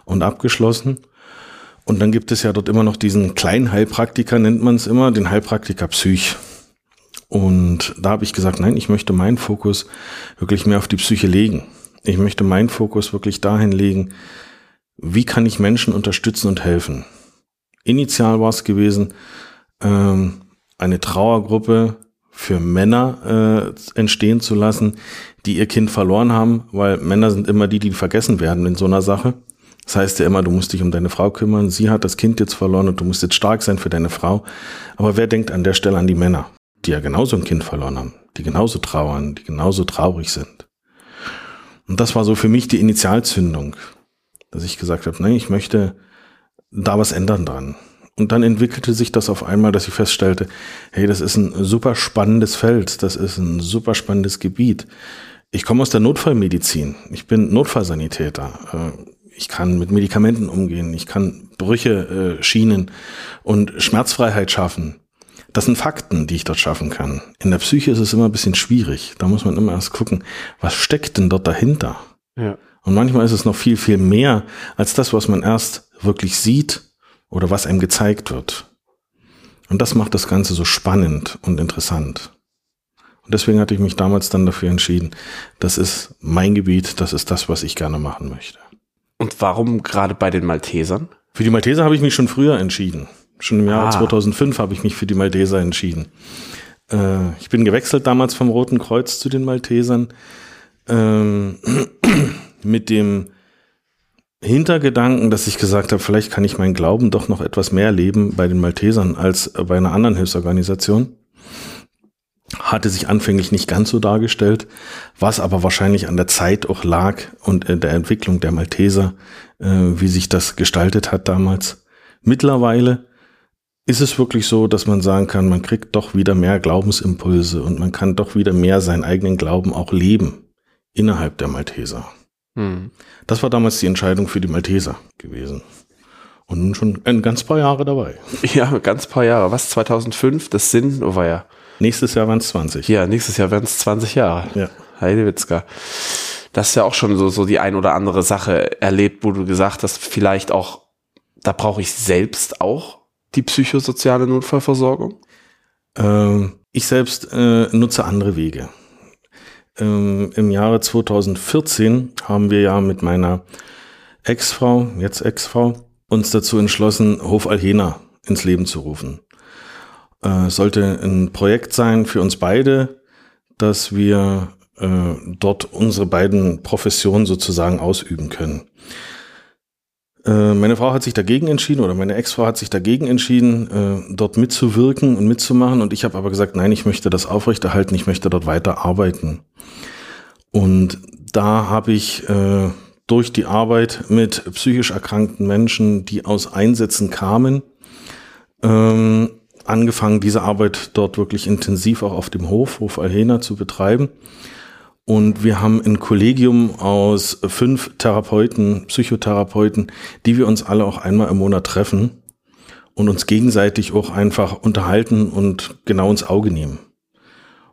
und abgeschlossen. Und dann gibt es ja dort immer noch diesen kleinen Heilpraktiker, nennt man es immer, den Heilpraktiker Psych. Und da habe ich gesagt, nein, ich möchte meinen Fokus wirklich mehr auf die Psyche legen. Ich möchte meinen Fokus wirklich dahin legen, wie kann ich Menschen unterstützen und helfen. Initial war es gewesen, ähm, eine Trauergruppe für Männer äh, entstehen zu lassen, die ihr Kind verloren haben, weil Männer sind immer die, die vergessen werden in so einer Sache. Das heißt ja immer, du musst dich um deine Frau kümmern, sie hat das Kind jetzt verloren und du musst jetzt stark sein für deine Frau. Aber wer denkt an der Stelle an die Männer? Die ja genauso ein Kind verloren haben, die genauso trauern, die genauso traurig sind. Und das war so für mich die Initialzündung, dass ich gesagt habe, nein, ich möchte da was ändern dran. Und dann entwickelte sich das auf einmal, dass ich feststellte, hey, das ist ein super spannendes Feld, das ist ein super spannendes Gebiet. Ich komme aus der Notfallmedizin, ich bin Notfallsanitäter, äh, ich kann mit Medikamenten umgehen, ich kann Brüche äh, schienen und Schmerzfreiheit schaffen. Das sind Fakten, die ich dort schaffen kann. In der Psyche ist es immer ein bisschen schwierig. Da muss man immer erst gucken, was steckt denn dort dahinter? Ja. Und manchmal ist es noch viel, viel mehr als das, was man erst wirklich sieht oder was einem gezeigt wird. Und das macht das Ganze so spannend und interessant. Und deswegen hatte ich mich damals dann dafür entschieden, das ist mein Gebiet, das ist das, was ich gerne machen möchte. Und warum gerade bei den Maltesern? Für die Malteser habe ich mich schon früher entschieden. Schon im Jahr ah. 2005 habe ich mich für die Malteser entschieden. Äh, ich bin gewechselt damals vom Roten Kreuz zu den Maltesern ähm, mit dem Hintergedanken, dass ich gesagt habe, vielleicht kann ich meinen Glauben doch noch etwas mehr leben bei den Maltesern als bei einer anderen Hilfsorganisation. Hatte sich anfänglich nicht ganz so dargestellt, was aber wahrscheinlich an der Zeit auch lag und in der Entwicklung der Malteser, äh, wie sich das gestaltet hat damals. Mittlerweile ist es wirklich so, dass man sagen kann, man kriegt doch wieder mehr Glaubensimpulse und man kann doch wieder mehr seinen eigenen Glauben auch leben innerhalb der Malteser. Hm. Das war damals die Entscheidung für die Malteser gewesen. Und nun schon ein ganz paar Jahre dabei. Ja, ganz paar Jahre. Was, 2005? Das sind, oh war ja. Nächstes Jahr waren es 20. Ja, nächstes Jahr werden es 20 Jahre. Ja. Heidewitzka. Das ist ja auch schon so, so die ein oder andere Sache erlebt, wo du gesagt hast, vielleicht auch, da brauche ich selbst auch die psychosoziale Notfallversorgung? Ähm, ich selbst äh, nutze andere Wege. Ähm, Im Jahre 2014 haben wir ja mit meiner Ex-Frau, jetzt Ex-Frau, uns dazu entschlossen, Hof Alhena ins Leben zu rufen. Äh, sollte ein Projekt sein für uns beide, dass wir äh, dort unsere beiden Professionen sozusagen ausüben können. Äh, meine Frau hat sich dagegen entschieden oder meine Ex-Frau hat sich dagegen entschieden, äh, dort mitzuwirken und mitzumachen. Und ich habe aber gesagt, nein, ich möchte das aufrechterhalten, ich möchte dort weiter arbeiten. Und da habe ich äh, durch die Arbeit mit psychisch erkrankten Menschen, die aus Einsätzen kamen, ähm, angefangen, diese Arbeit dort wirklich intensiv auch auf dem Hof, Hof Alhena, zu betreiben. Und wir haben ein Kollegium aus fünf Therapeuten, Psychotherapeuten, die wir uns alle auch einmal im Monat treffen und uns gegenseitig auch einfach unterhalten und genau ins Auge nehmen.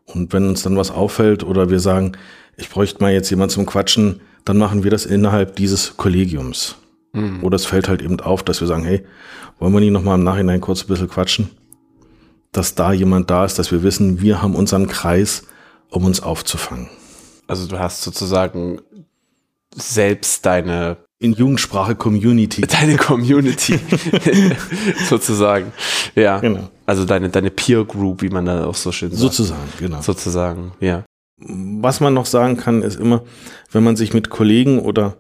Und wenn uns dann was auffällt oder wir sagen, ich bräuchte mal jetzt jemand zum Quatschen, dann machen wir das innerhalb dieses Kollegiums. Mhm. Oder es fällt halt eben auf, dass wir sagen, hey, wollen wir nicht nochmal im Nachhinein kurz ein bisschen quatschen? Dass da jemand da ist, dass wir wissen, wir haben unseren Kreis, um uns aufzufangen. Also du hast sozusagen selbst deine in Jugendsprache Community. Deine Community sozusagen. Ja. Genau. Also deine, deine Peer Group, wie man da auch so schön sagt. Sozusagen, genau. Sozusagen, ja. Was man noch sagen kann, ist immer, wenn man sich mit Kollegen oder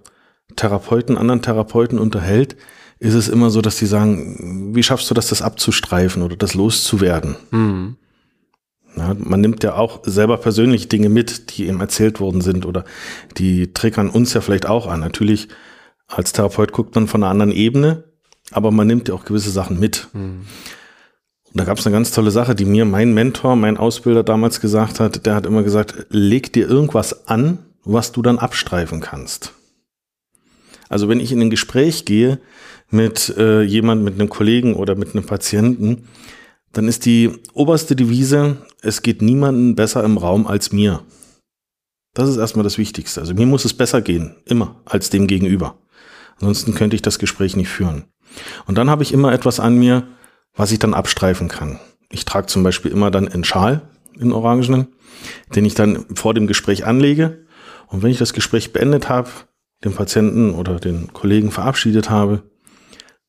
Therapeuten, anderen Therapeuten unterhält, ist es immer so, dass die sagen, wie schaffst du das, das abzustreifen oder das loszuwerden? Mhm. Ja, man nimmt ja auch selber persönlich Dinge mit, die ihm erzählt worden sind oder die triggern uns ja vielleicht auch an. Natürlich, als Therapeut guckt man von einer anderen Ebene, aber man nimmt ja auch gewisse Sachen mit. Mhm. Und da gab es eine ganz tolle Sache, die mir mein Mentor, mein Ausbilder damals gesagt hat. Der hat immer gesagt, leg dir irgendwas an, was du dann abstreifen kannst. Also wenn ich in ein Gespräch gehe mit äh, jemand, mit einem Kollegen oder mit einem Patienten, dann ist die oberste Devise, es geht niemandem besser im Raum als mir. Das ist erstmal das Wichtigste. Also mir muss es besser gehen, immer, als dem gegenüber. Ansonsten könnte ich das Gespräch nicht führen. Und dann habe ich immer etwas an mir, was ich dann abstreifen kann. Ich trage zum Beispiel immer dann einen Schal in Orangenen, den ich dann vor dem Gespräch anlege. Und wenn ich das Gespräch beendet habe, den Patienten oder den Kollegen verabschiedet habe,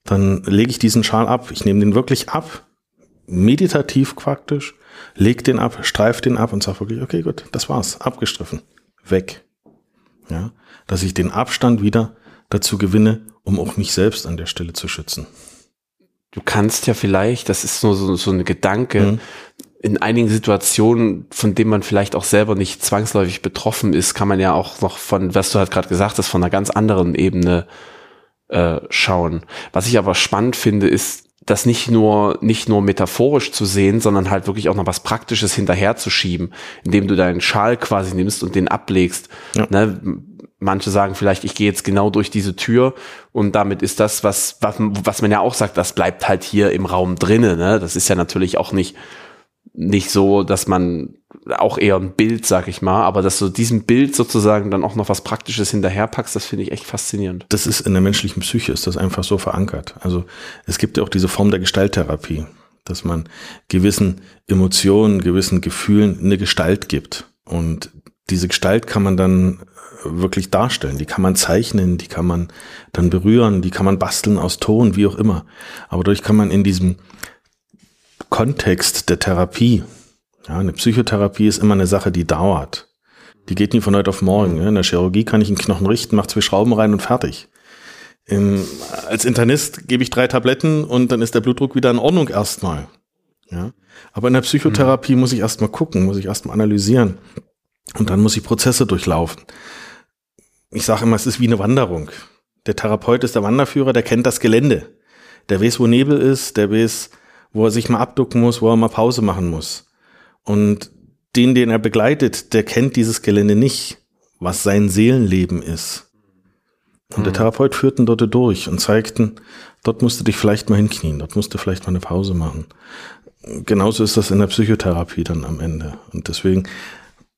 dann lege ich diesen Schal ab. Ich nehme den wirklich ab, meditativ praktisch, leg den ab, streif den ab und sage wirklich, okay, gut, das war's, abgestriffen, weg. Ja, dass ich den Abstand wieder dazu gewinne, um auch mich selbst an der Stelle zu schützen du kannst ja vielleicht, das ist nur so, so eine Gedanke, mhm. in einigen Situationen, von denen man vielleicht auch selber nicht zwangsläufig betroffen ist, kann man ja auch noch von, was du halt gerade gesagt hast, von einer ganz anderen Ebene äh, schauen. Was ich aber spannend finde, ist, das nicht nur, nicht nur metaphorisch zu sehen, sondern halt wirklich auch noch was Praktisches hinterherzuschieben, indem du deinen Schal quasi nimmst und den ablegst. Ja. Ne? manche sagen vielleicht, ich gehe jetzt genau durch diese Tür und damit ist das, was, was, was man ja auch sagt, das bleibt halt hier im Raum drinnen. Ne? Das ist ja natürlich auch nicht, nicht so, dass man auch eher ein Bild, sag ich mal, aber dass du diesem Bild sozusagen dann auch noch was Praktisches hinterherpackst, das finde ich echt faszinierend. Das ist in der menschlichen Psyche, ist das einfach so verankert. Also es gibt ja auch diese Form der Gestalttherapie, dass man gewissen Emotionen, gewissen Gefühlen eine Gestalt gibt. Und diese Gestalt kann man dann wirklich darstellen. Die kann man zeichnen, die kann man dann berühren, die kann man basteln aus Ton, wie auch immer. Aber dadurch kann man in diesem Kontext der Therapie, ja, eine Psychotherapie ist immer eine Sache, die dauert. Die geht nie von heute auf morgen. In der Chirurgie kann ich einen Knochen richten, mache zwei Schrauben rein und fertig. Im, als Internist gebe ich drei Tabletten und dann ist der Blutdruck wieder in Ordnung erstmal. Ja. Aber in der Psychotherapie mhm. muss ich erstmal gucken, muss ich erstmal analysieren. Und dann muss ich Prozesse durchlaufen ich sage immer, es ist wie eine Wanderung. Der Therapeut ist der Wanderführer, der kennt das Gelände. Der weiß, wo Nebel ist, der weiß, wo er sich mal abducken muss, wo er mal Pause machen muss. Und den, den er begleitet, der kennt dieses Gelände nicht, was sein Seelenleben ist. Und mhm. der Therapeut führt ihn dort durch und zeigt ihn, dort musst du dich vielleicht mal hinknien, dort musst du vielleicht mal eine Pause machen. Genauso ist das in der Psychotherapie dann am Ende. Und deswegen,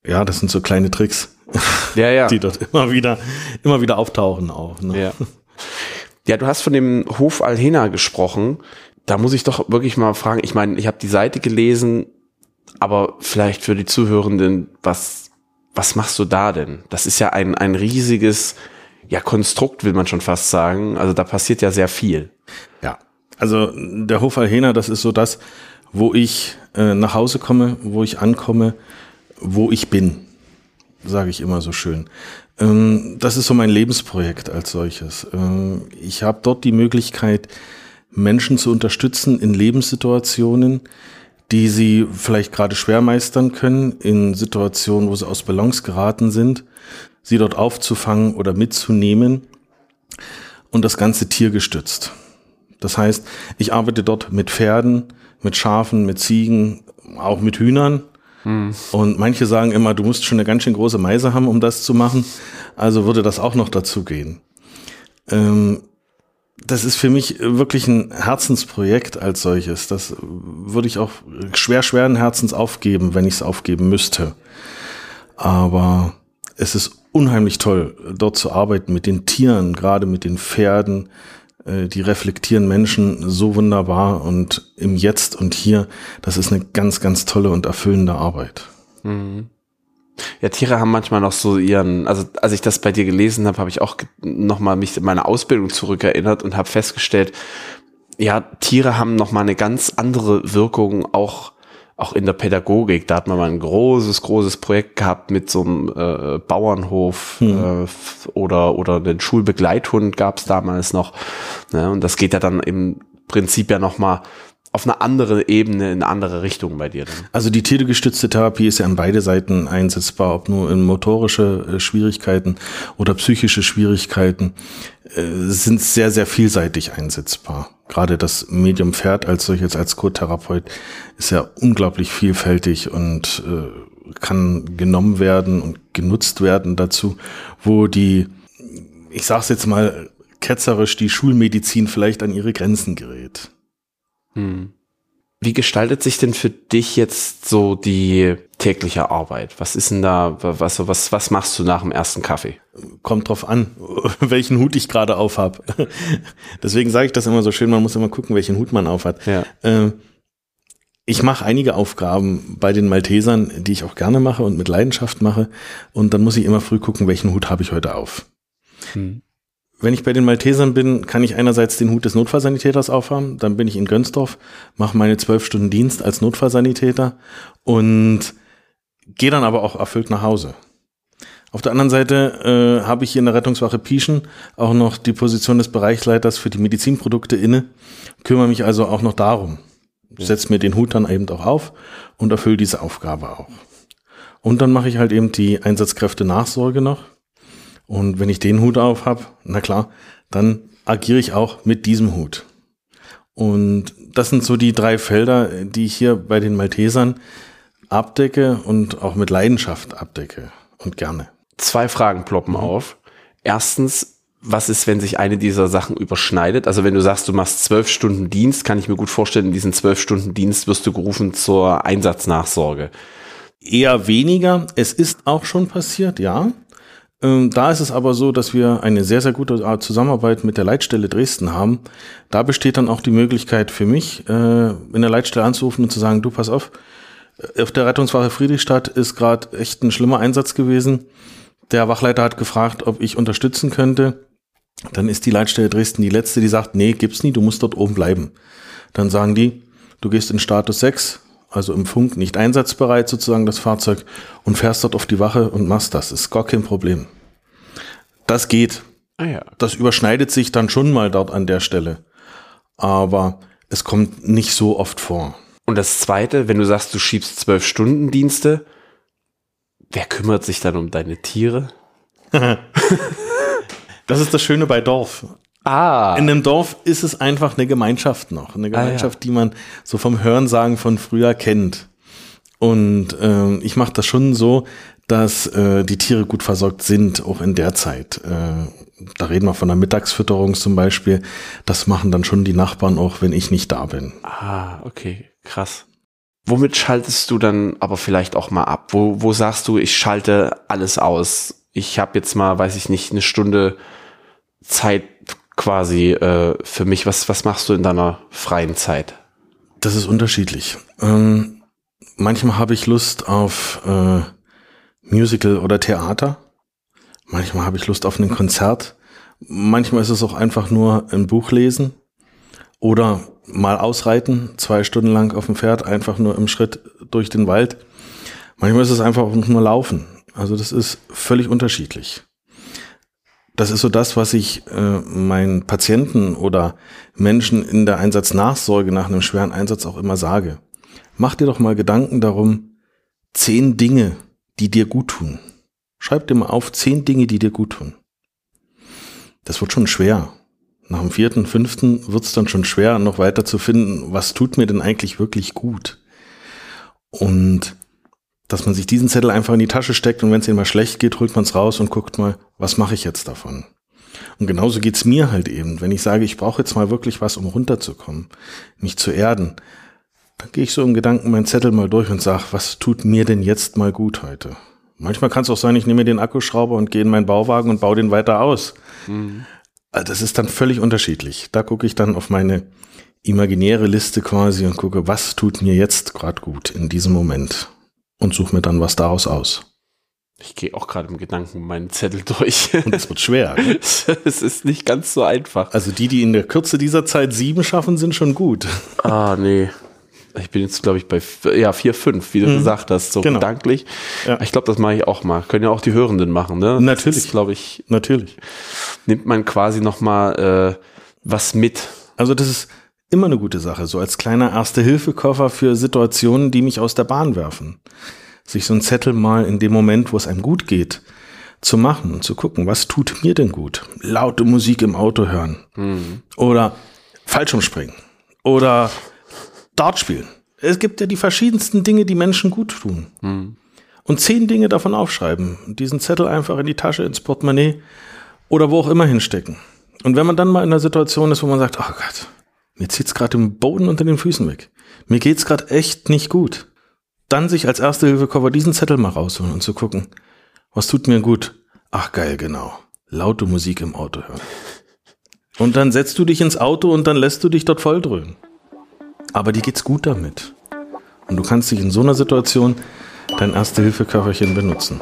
ja, das sind so kleine Tricks ja, ja. die dort immer wieder, immer wieder auftauchen auch. Ne? Ja. ja, du hast von dem Hof Alhena gesprochen. Da muss ich doch wirklich mal fragen. Ich meine, ich habe die Seite gelesen, aber vielleicht für die Zuhörenden, was, was machst du da denn? Das ist ja ein, ein riesiges, ja, Konstrukt, will man schon fast sagen. Also da passiert ja sehr viel. Ja, also der Hof Alhena, das ist so das, wo ich äh, nach Hause komme, wo ich ankomme, wo ich bin. sage ich immer so schön. Ähm, das ist so mein Lebensprojekt als solches. Ähm, ich habe dort die Möglichkeit, Menschen zu unterstützen in Lebenssituationen, die sie vielleicht gerade schwer meistern können, in Situationen, wo sie aus Balance geraten sind, sie dort aufzufangen oder mitzunehmen und das Ganze tiergestützt. Das heißt, ich arbeite dort mit Pferden, mit Schafen, mit Ziegen, auch mit Hühnern. Hm. Und manche sagen immer, du musst schon eine ganz schön große Meise haben, um das zu machen. Also würde das auch noch dazu gehen. Ähm, das ist für mich wirklich ein Herzensprojekt als solches. Das würde ich auch schwer, schweren Herzens aufgeben, wenn ich es aufgeben müsste. Aber es ist unheimlich toll, dort zu arbeiten mit den Tieren, gerade mit den Pferden. Äh, die reflektieren Menschen so wunderbar und im Jetzt und Hier, das ist eine ganz, ganz tolle und erfüllende Arbeit. Mhm. Ja, Tiere haben manchmal noch so ihren, also als ich das bei dir gelesen habe, habe ich auch nochmal mich in meine Ausbildung zurückerinnert und habe festgestellt, ja, Tiere haben nochmal eine ganz andere Wirkung auch auch in der Pädagogik, da hat man mal ein großes, großes Projekt gehabt mit so einem äh, Bauernhof hm. äh, oder, oder den Schulbegleithund gab es damals noch. Ne? Und das geht ja dann im Prinzip ja nochmal auf eine andere Ebene, in eine andere Richtung bei dir. Dann. Also die tiergestützte Therapie ist ja an beide Seiten einsetzbar, ob nur in motorische äh, Schwierigkeiten oder psychische Schwierigkeiten, äh, sind sehr, sehr vielseitig einsetzbar. Gerade das Medium Pferd als solches, als Co-Therapeut ist ja unglaublich vielfältig und äh, kann genommen werden und genutzt werden dazu, wo die, ich sag's jetzt mal ketzerisch, die Schulmedizin vielleicht an ihre Grenzen gerät. Hm. Wie gestaltet sich denn für dich jetzt so die tägliche Arbeit? Was ist denn da, was, was, was machst du nach dem ersten Kaffee? Kommt drauf an, welchen Hut ich gerade auf habe. Deswegen sage ich das immer so schön, man muss immer gucken, welchen Hut man auf hat. Ja. Ähm, ich mache einige Aufgaben bei den Maltesern, die ich auch gerne mache und mit Leidenschaft mache. Und dann muss ich immer früh gucken, welchen Hut habe ich heute auf. Hm. Wenn ich bei den Maltesern bin, kann ich einerseits den Hut des Notfallsanitäters aufhaben, dann bin ich in Gönsdorf, mache meine zwölf Stunden Dienst als Notfallsanitäter und gehe dann aber auch erfüllt nach Hause. Auf der anderen Seite äh, habe ich hier in der Rettungswache Pieschen auch noch die Position des Bereichsleiters für die Medizinprodukte inne, kümmere mich also auch noch darum. Setze mir den Hut dann eben auch auf und erfülle diese Aufgabe auch. Und dann mache ich halt eben die Einsatzkräfte Nachsorge noch und wenn ich den Hut auf habe, na klar, dann agiere ich auch mit diesem Hut. Und das sind so die drei Felder, die ich hier bei den Maltesern abdecke und auch mit Leidenschaft abdecke und gerne. Zwei Fragen ploppen mhm. auf. Erstens, was ist, wenn sich eine dieser Sachen überschneidet? Also wenn du sagst, du machst zwölf Stunden Dienst, kann ich mir gut vorstellen, in diesen zwölf Stunden Dienst wirst du gerufen zur Einsatznachsorge. Eher weniger. Es ist auch schon passiert, ja. Ähm, da ist es aber so, dass wir eine sehr, sehr gute Zusammenarbeit mit der Leitstelle Dresden haben. Da besteht dann auch die Möglichkeit für mich, äh, in der Leitstelle anzurufen und zu sagen, du pass auf, äh, auf der Rettungswache Friedrichstadt ist gerade echt ein schlimmer Einsatz gewesen. Der Wachleiter hat gefragt, ob ich unterstützen könnte. Dann ist die Leitstelle Dresden die letzte, die sagt, nee, gibt's nie, du musst dort oben bleiben. Dann sagen die, du gehst in Status 6, also im Funk nicht einsatzbereit sozusagen das Fahrzeug und fährst dort auf die Wache und machst das. Ist gar kein Problem. Das geht. Ah ja. Das überschneidet sich dann schon mal dort an der Stelle. Aber es kommt nicht so oft vor. Und das zweite, wenn du sagst, du schiebst zwölf Stunden Dienste, wer kümmert sich dann um deine Tiere? das ist das Schöne bei Dorf. Ah. In einem Dorf ist es einfach eine Gemeinschaft noch. Eine Gemeinschaft, ah, ja. die man so vom Hörensagen von früher kennt. Und äh, ich mache das schon so, dass äh, die Tiere gut versorgt sind, auch in der Zeit. Äh, da reden wir von der Mittagsfütterung zum Beispiel. Das machen dann schon die Nachbarn auch, wenn ich nicht da bin. Ah, okay, krass. Womit schaltest du dann aber vielleicht auch mal ab? Wo, wo sagst du, ich schalte alles aus? Ich habe jetzt mal, weiß ich nicht, eine Stunde Zeit quasi äh, für mich. Was, was machst du in deiner freien Zeit? Das ist unterschiedlich. Ähm, manchmal habe ich Lust auf äh, Musical oder Theater. Manchmal habe ich Lust auf ein Konzert. Manchmal ist es auch einfach nur ein Buch lesen oder mal ausreiten, zwei Stunden lang auf dem Pferd, einfach nur im Schritt durch den Wald. Manchmal ist es einfach nur laufen. Also das ist völlig unterschiedlich. Das ist so das, was ich äh, meinen Patienten oder Menschen in der Einsatznachsorge nach einem schweren Einsatz auch immer sage. Mach dir doch mal Gedanken darum, zehn Dinge, die dir gut tun. Schreib dir mal auf zehn Dinge, die dir gut tun. Das wird schon schwer. Nach dem vierten, fünften wird es dann schon schwer, noch weiter zu finden, was tut mir denn eigentlich wirklich gut. Und dass man sich diesen Zettel einfach in die Tasche steckt und wenn es ihm mal schlecht geht, holt man es raus und guckt mal, was mache ich jetzt davon. Und genauso geht's mir halt eben. Wenn ich sage, ich brauche jetzt mal wirklich was, um runterzukommen, mich zu erden, dann gehe ich so im Gedanken meinen Zettel mal durch und sage, was tut mir denn jetzt mal gut heute? Manchmal kann es auch sein, ich nehme den Akkuschrauber und gehe in meinen Bauwagen und baue den weiter aus. Mhm. Also das ist dann völlig unterschiedlich. Da gucke ich dann auf meine imaginäre Liste quasi und gucke, was tut mir jetzt gerade gut in diesem Moment und suche mir dann was daraus aus. Ich gehe auch gerade im Gedanken meinen Zettel durch. Und es wird schwer. Ne? es ist nicht ganz so einfach. Also die, die in der Kürze dieser Zeit sieben schaffen, sind schon gut. Ah, nee. Ich bin jetzt, glaube ich, bei ja, vier, fünf, wie du mhm. gesagt hast, so genau. gedanklich. Ja. Ich glaube, das mache ich auch mal. Können ja auch die Hörenden machen, ne? Natürlich. glaube ich. Natürlich. Nimmt man quasi noch mal äh, was mit. Also das ist immer eine gute Sache, so als kleiner Erste-Hilfe-Koffer für Situationen, die mich aus der Bahn werfen. Sich so ein Zettel mal in dem Moment, wo es einem gut geht, zu machen und zu gucken, was tut mir denn gut? Laute Musik im Auto hören. Mhm. Oder Fallschirmspringen. Oder Dart spielen. Es gibt ja die verschiedensten Dinge, die Menschen gut tun. Mhm. Und zehn Dinge davon aufschreiben. Und diesen Zettel einfach in die Tasche, ins Portemonnaie oder wo auch immer hinstecken. Und wenn man dann mal in einer Situation ist, wo man sagt, oh Gott, mir zieht's gerade den Boden unter den Füßen weg. Mir geht's gerade echt nicht gut. Dann sich als erste Hilfekoffer diesen Zettel mal rausholen und zu gucken, was tut mir gut? Ach geil, genau. Laute Musik im Auto hören. Und dann setzt du dich ins Auto und dann lässt du dich dort volldröhnen. Aber dir geht's gut damit. Und du kannst dich in so einer Situation dein Erste-Hilfe-Köfferchen benutzen.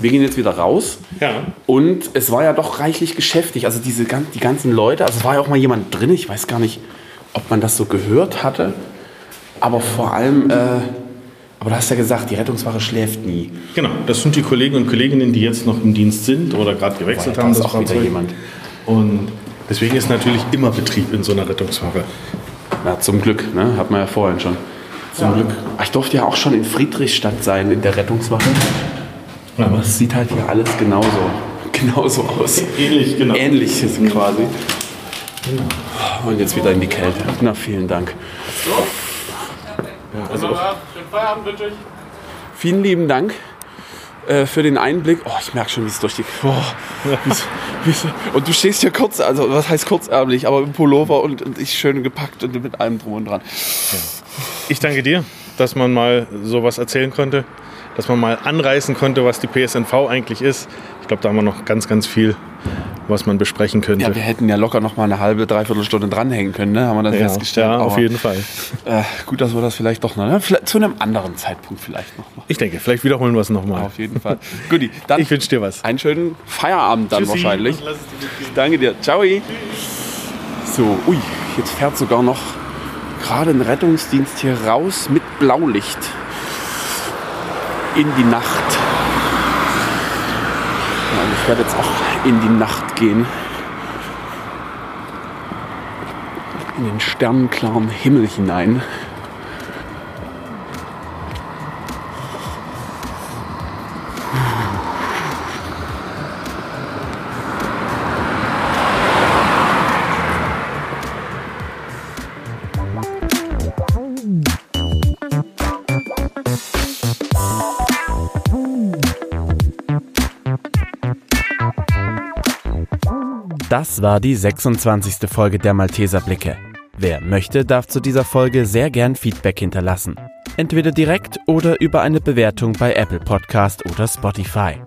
Wir gehen jetzt wieder raus. Ja. Und es war ja doch reichlich geschäftig. Also diese die ganzen Leute, also es war ja auch mal jemand drin, ich weiß gar nicht, ob man das so gehört hatte. Aber vor allem, äh, aber du hast ja gesagt, die Rettungswache schläft nie. Genau, das sind die Kollegen und Kolleginnen, die jetzt noch im Dienst sind oder gerade gewechselt haben. Das ist auch wieder jemand. Und deswegen ist natürlich immer Betrieb in so einer Rettungswache. Na, zum Glück, ne? Hat man ja vorhin schon. Zum ja. Glück. Ich durfte ja auch schon in Friedrichstadt sein, in der Rettungswache. Aber es sieht halt hier alles genauso, genauso aus. Ähnlich, genau. Ähnlich ist quasi. Genau. Und jetzt wieder in die Kälte. Na, vielen Dank. Ja, also Schönen Feierabend wünsche ich. Vielen lieben Dank äh, für den Einblick. Oh, ich merke schon, wie es durch die. Oh, wie's, wie's, und du stehst hier kurz, also was heißt kurzärmlich, aber im Pullover und, und ich schön gepackt und mit allem drum und dran. Ja. Ich danke dir, dass man mal sowas erzählen konnte dass man mal anreißen konnte, was die PSNV eigentlich ist. Ich glaube, da haben wir noch ganz, ganz viel, was man besprechen könnte. Ja, wir hätten ja locker noch mal eine halbe, dreiviertel Stunde dranhängen können, ne? haben wir dann ja, festgestellt. Ja, auf jeden Fall. Äh, gut, dass wir das vielleicht doch noch, ne? vielleicht, zu einem anderen Zeitpunkt vielleicht noch mal. Ich denke, vielleicht wiederholen wir es noch mal. Auf jeden Fall. Guti, dann ich wünsche dir was. Einen schönen Feierabend dann Tschüssi. wahrscheinlich. Danke dir. Ciao. So, ui, jetzt fährt sogar noch gerade ein Rettungsdienst hier raus mit Blaulicht in die Nacht. Ja, ich werde jetzt auch in die Nacht gehen. In den sternenklaren Himmel hinein. Das war die 26. Folge der Malteser Blicke. Wer möchte, darf zu dieser Folge sehr gern Feedback hinterlassen. Entweder direkt oder über eine Bewertung bei Apple Podcast oder Spotify.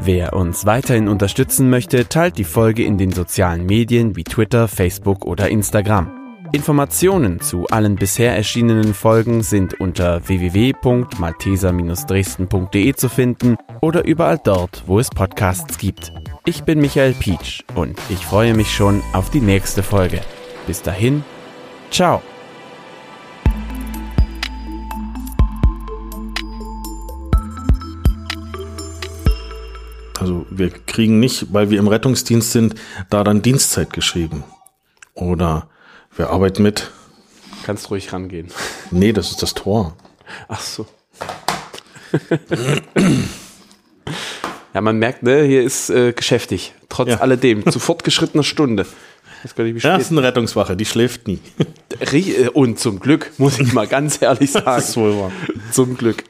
Wer uns weiterhin unterstützen möchte, teilt die Folge in den sozialen Medien wie Twitter, Facebook oder Instagram. Informationen zu allen bisher erschienenen Folgen sind unter www.malteser-dresden.de zu finden oder überall dort, wo es Podcasts gibt. Ich bin Michael Pietsch und ich freue mich schon auf die nächste Folge. Bis dahin, ciao. Also wir kriegen nicht, weil wir im Rettungsdienst sind, da dann Dienstzeit geschrieben. Oder wir arbeiten mit. Kannst ruhig rangehen. Nee, das ist das Tor. Ach so. ja, man merkt, ne, hier ist äh, geschäftig. Trotz Ja. alledem. Zu fortgeschrittener Stunde. Das Ja, ist eine Rettungswache, die schläft nie. Äh, Und zum Glück, muss ich mal ganz ehrlich sagen. Das ist wohl wahr. Zum Glück.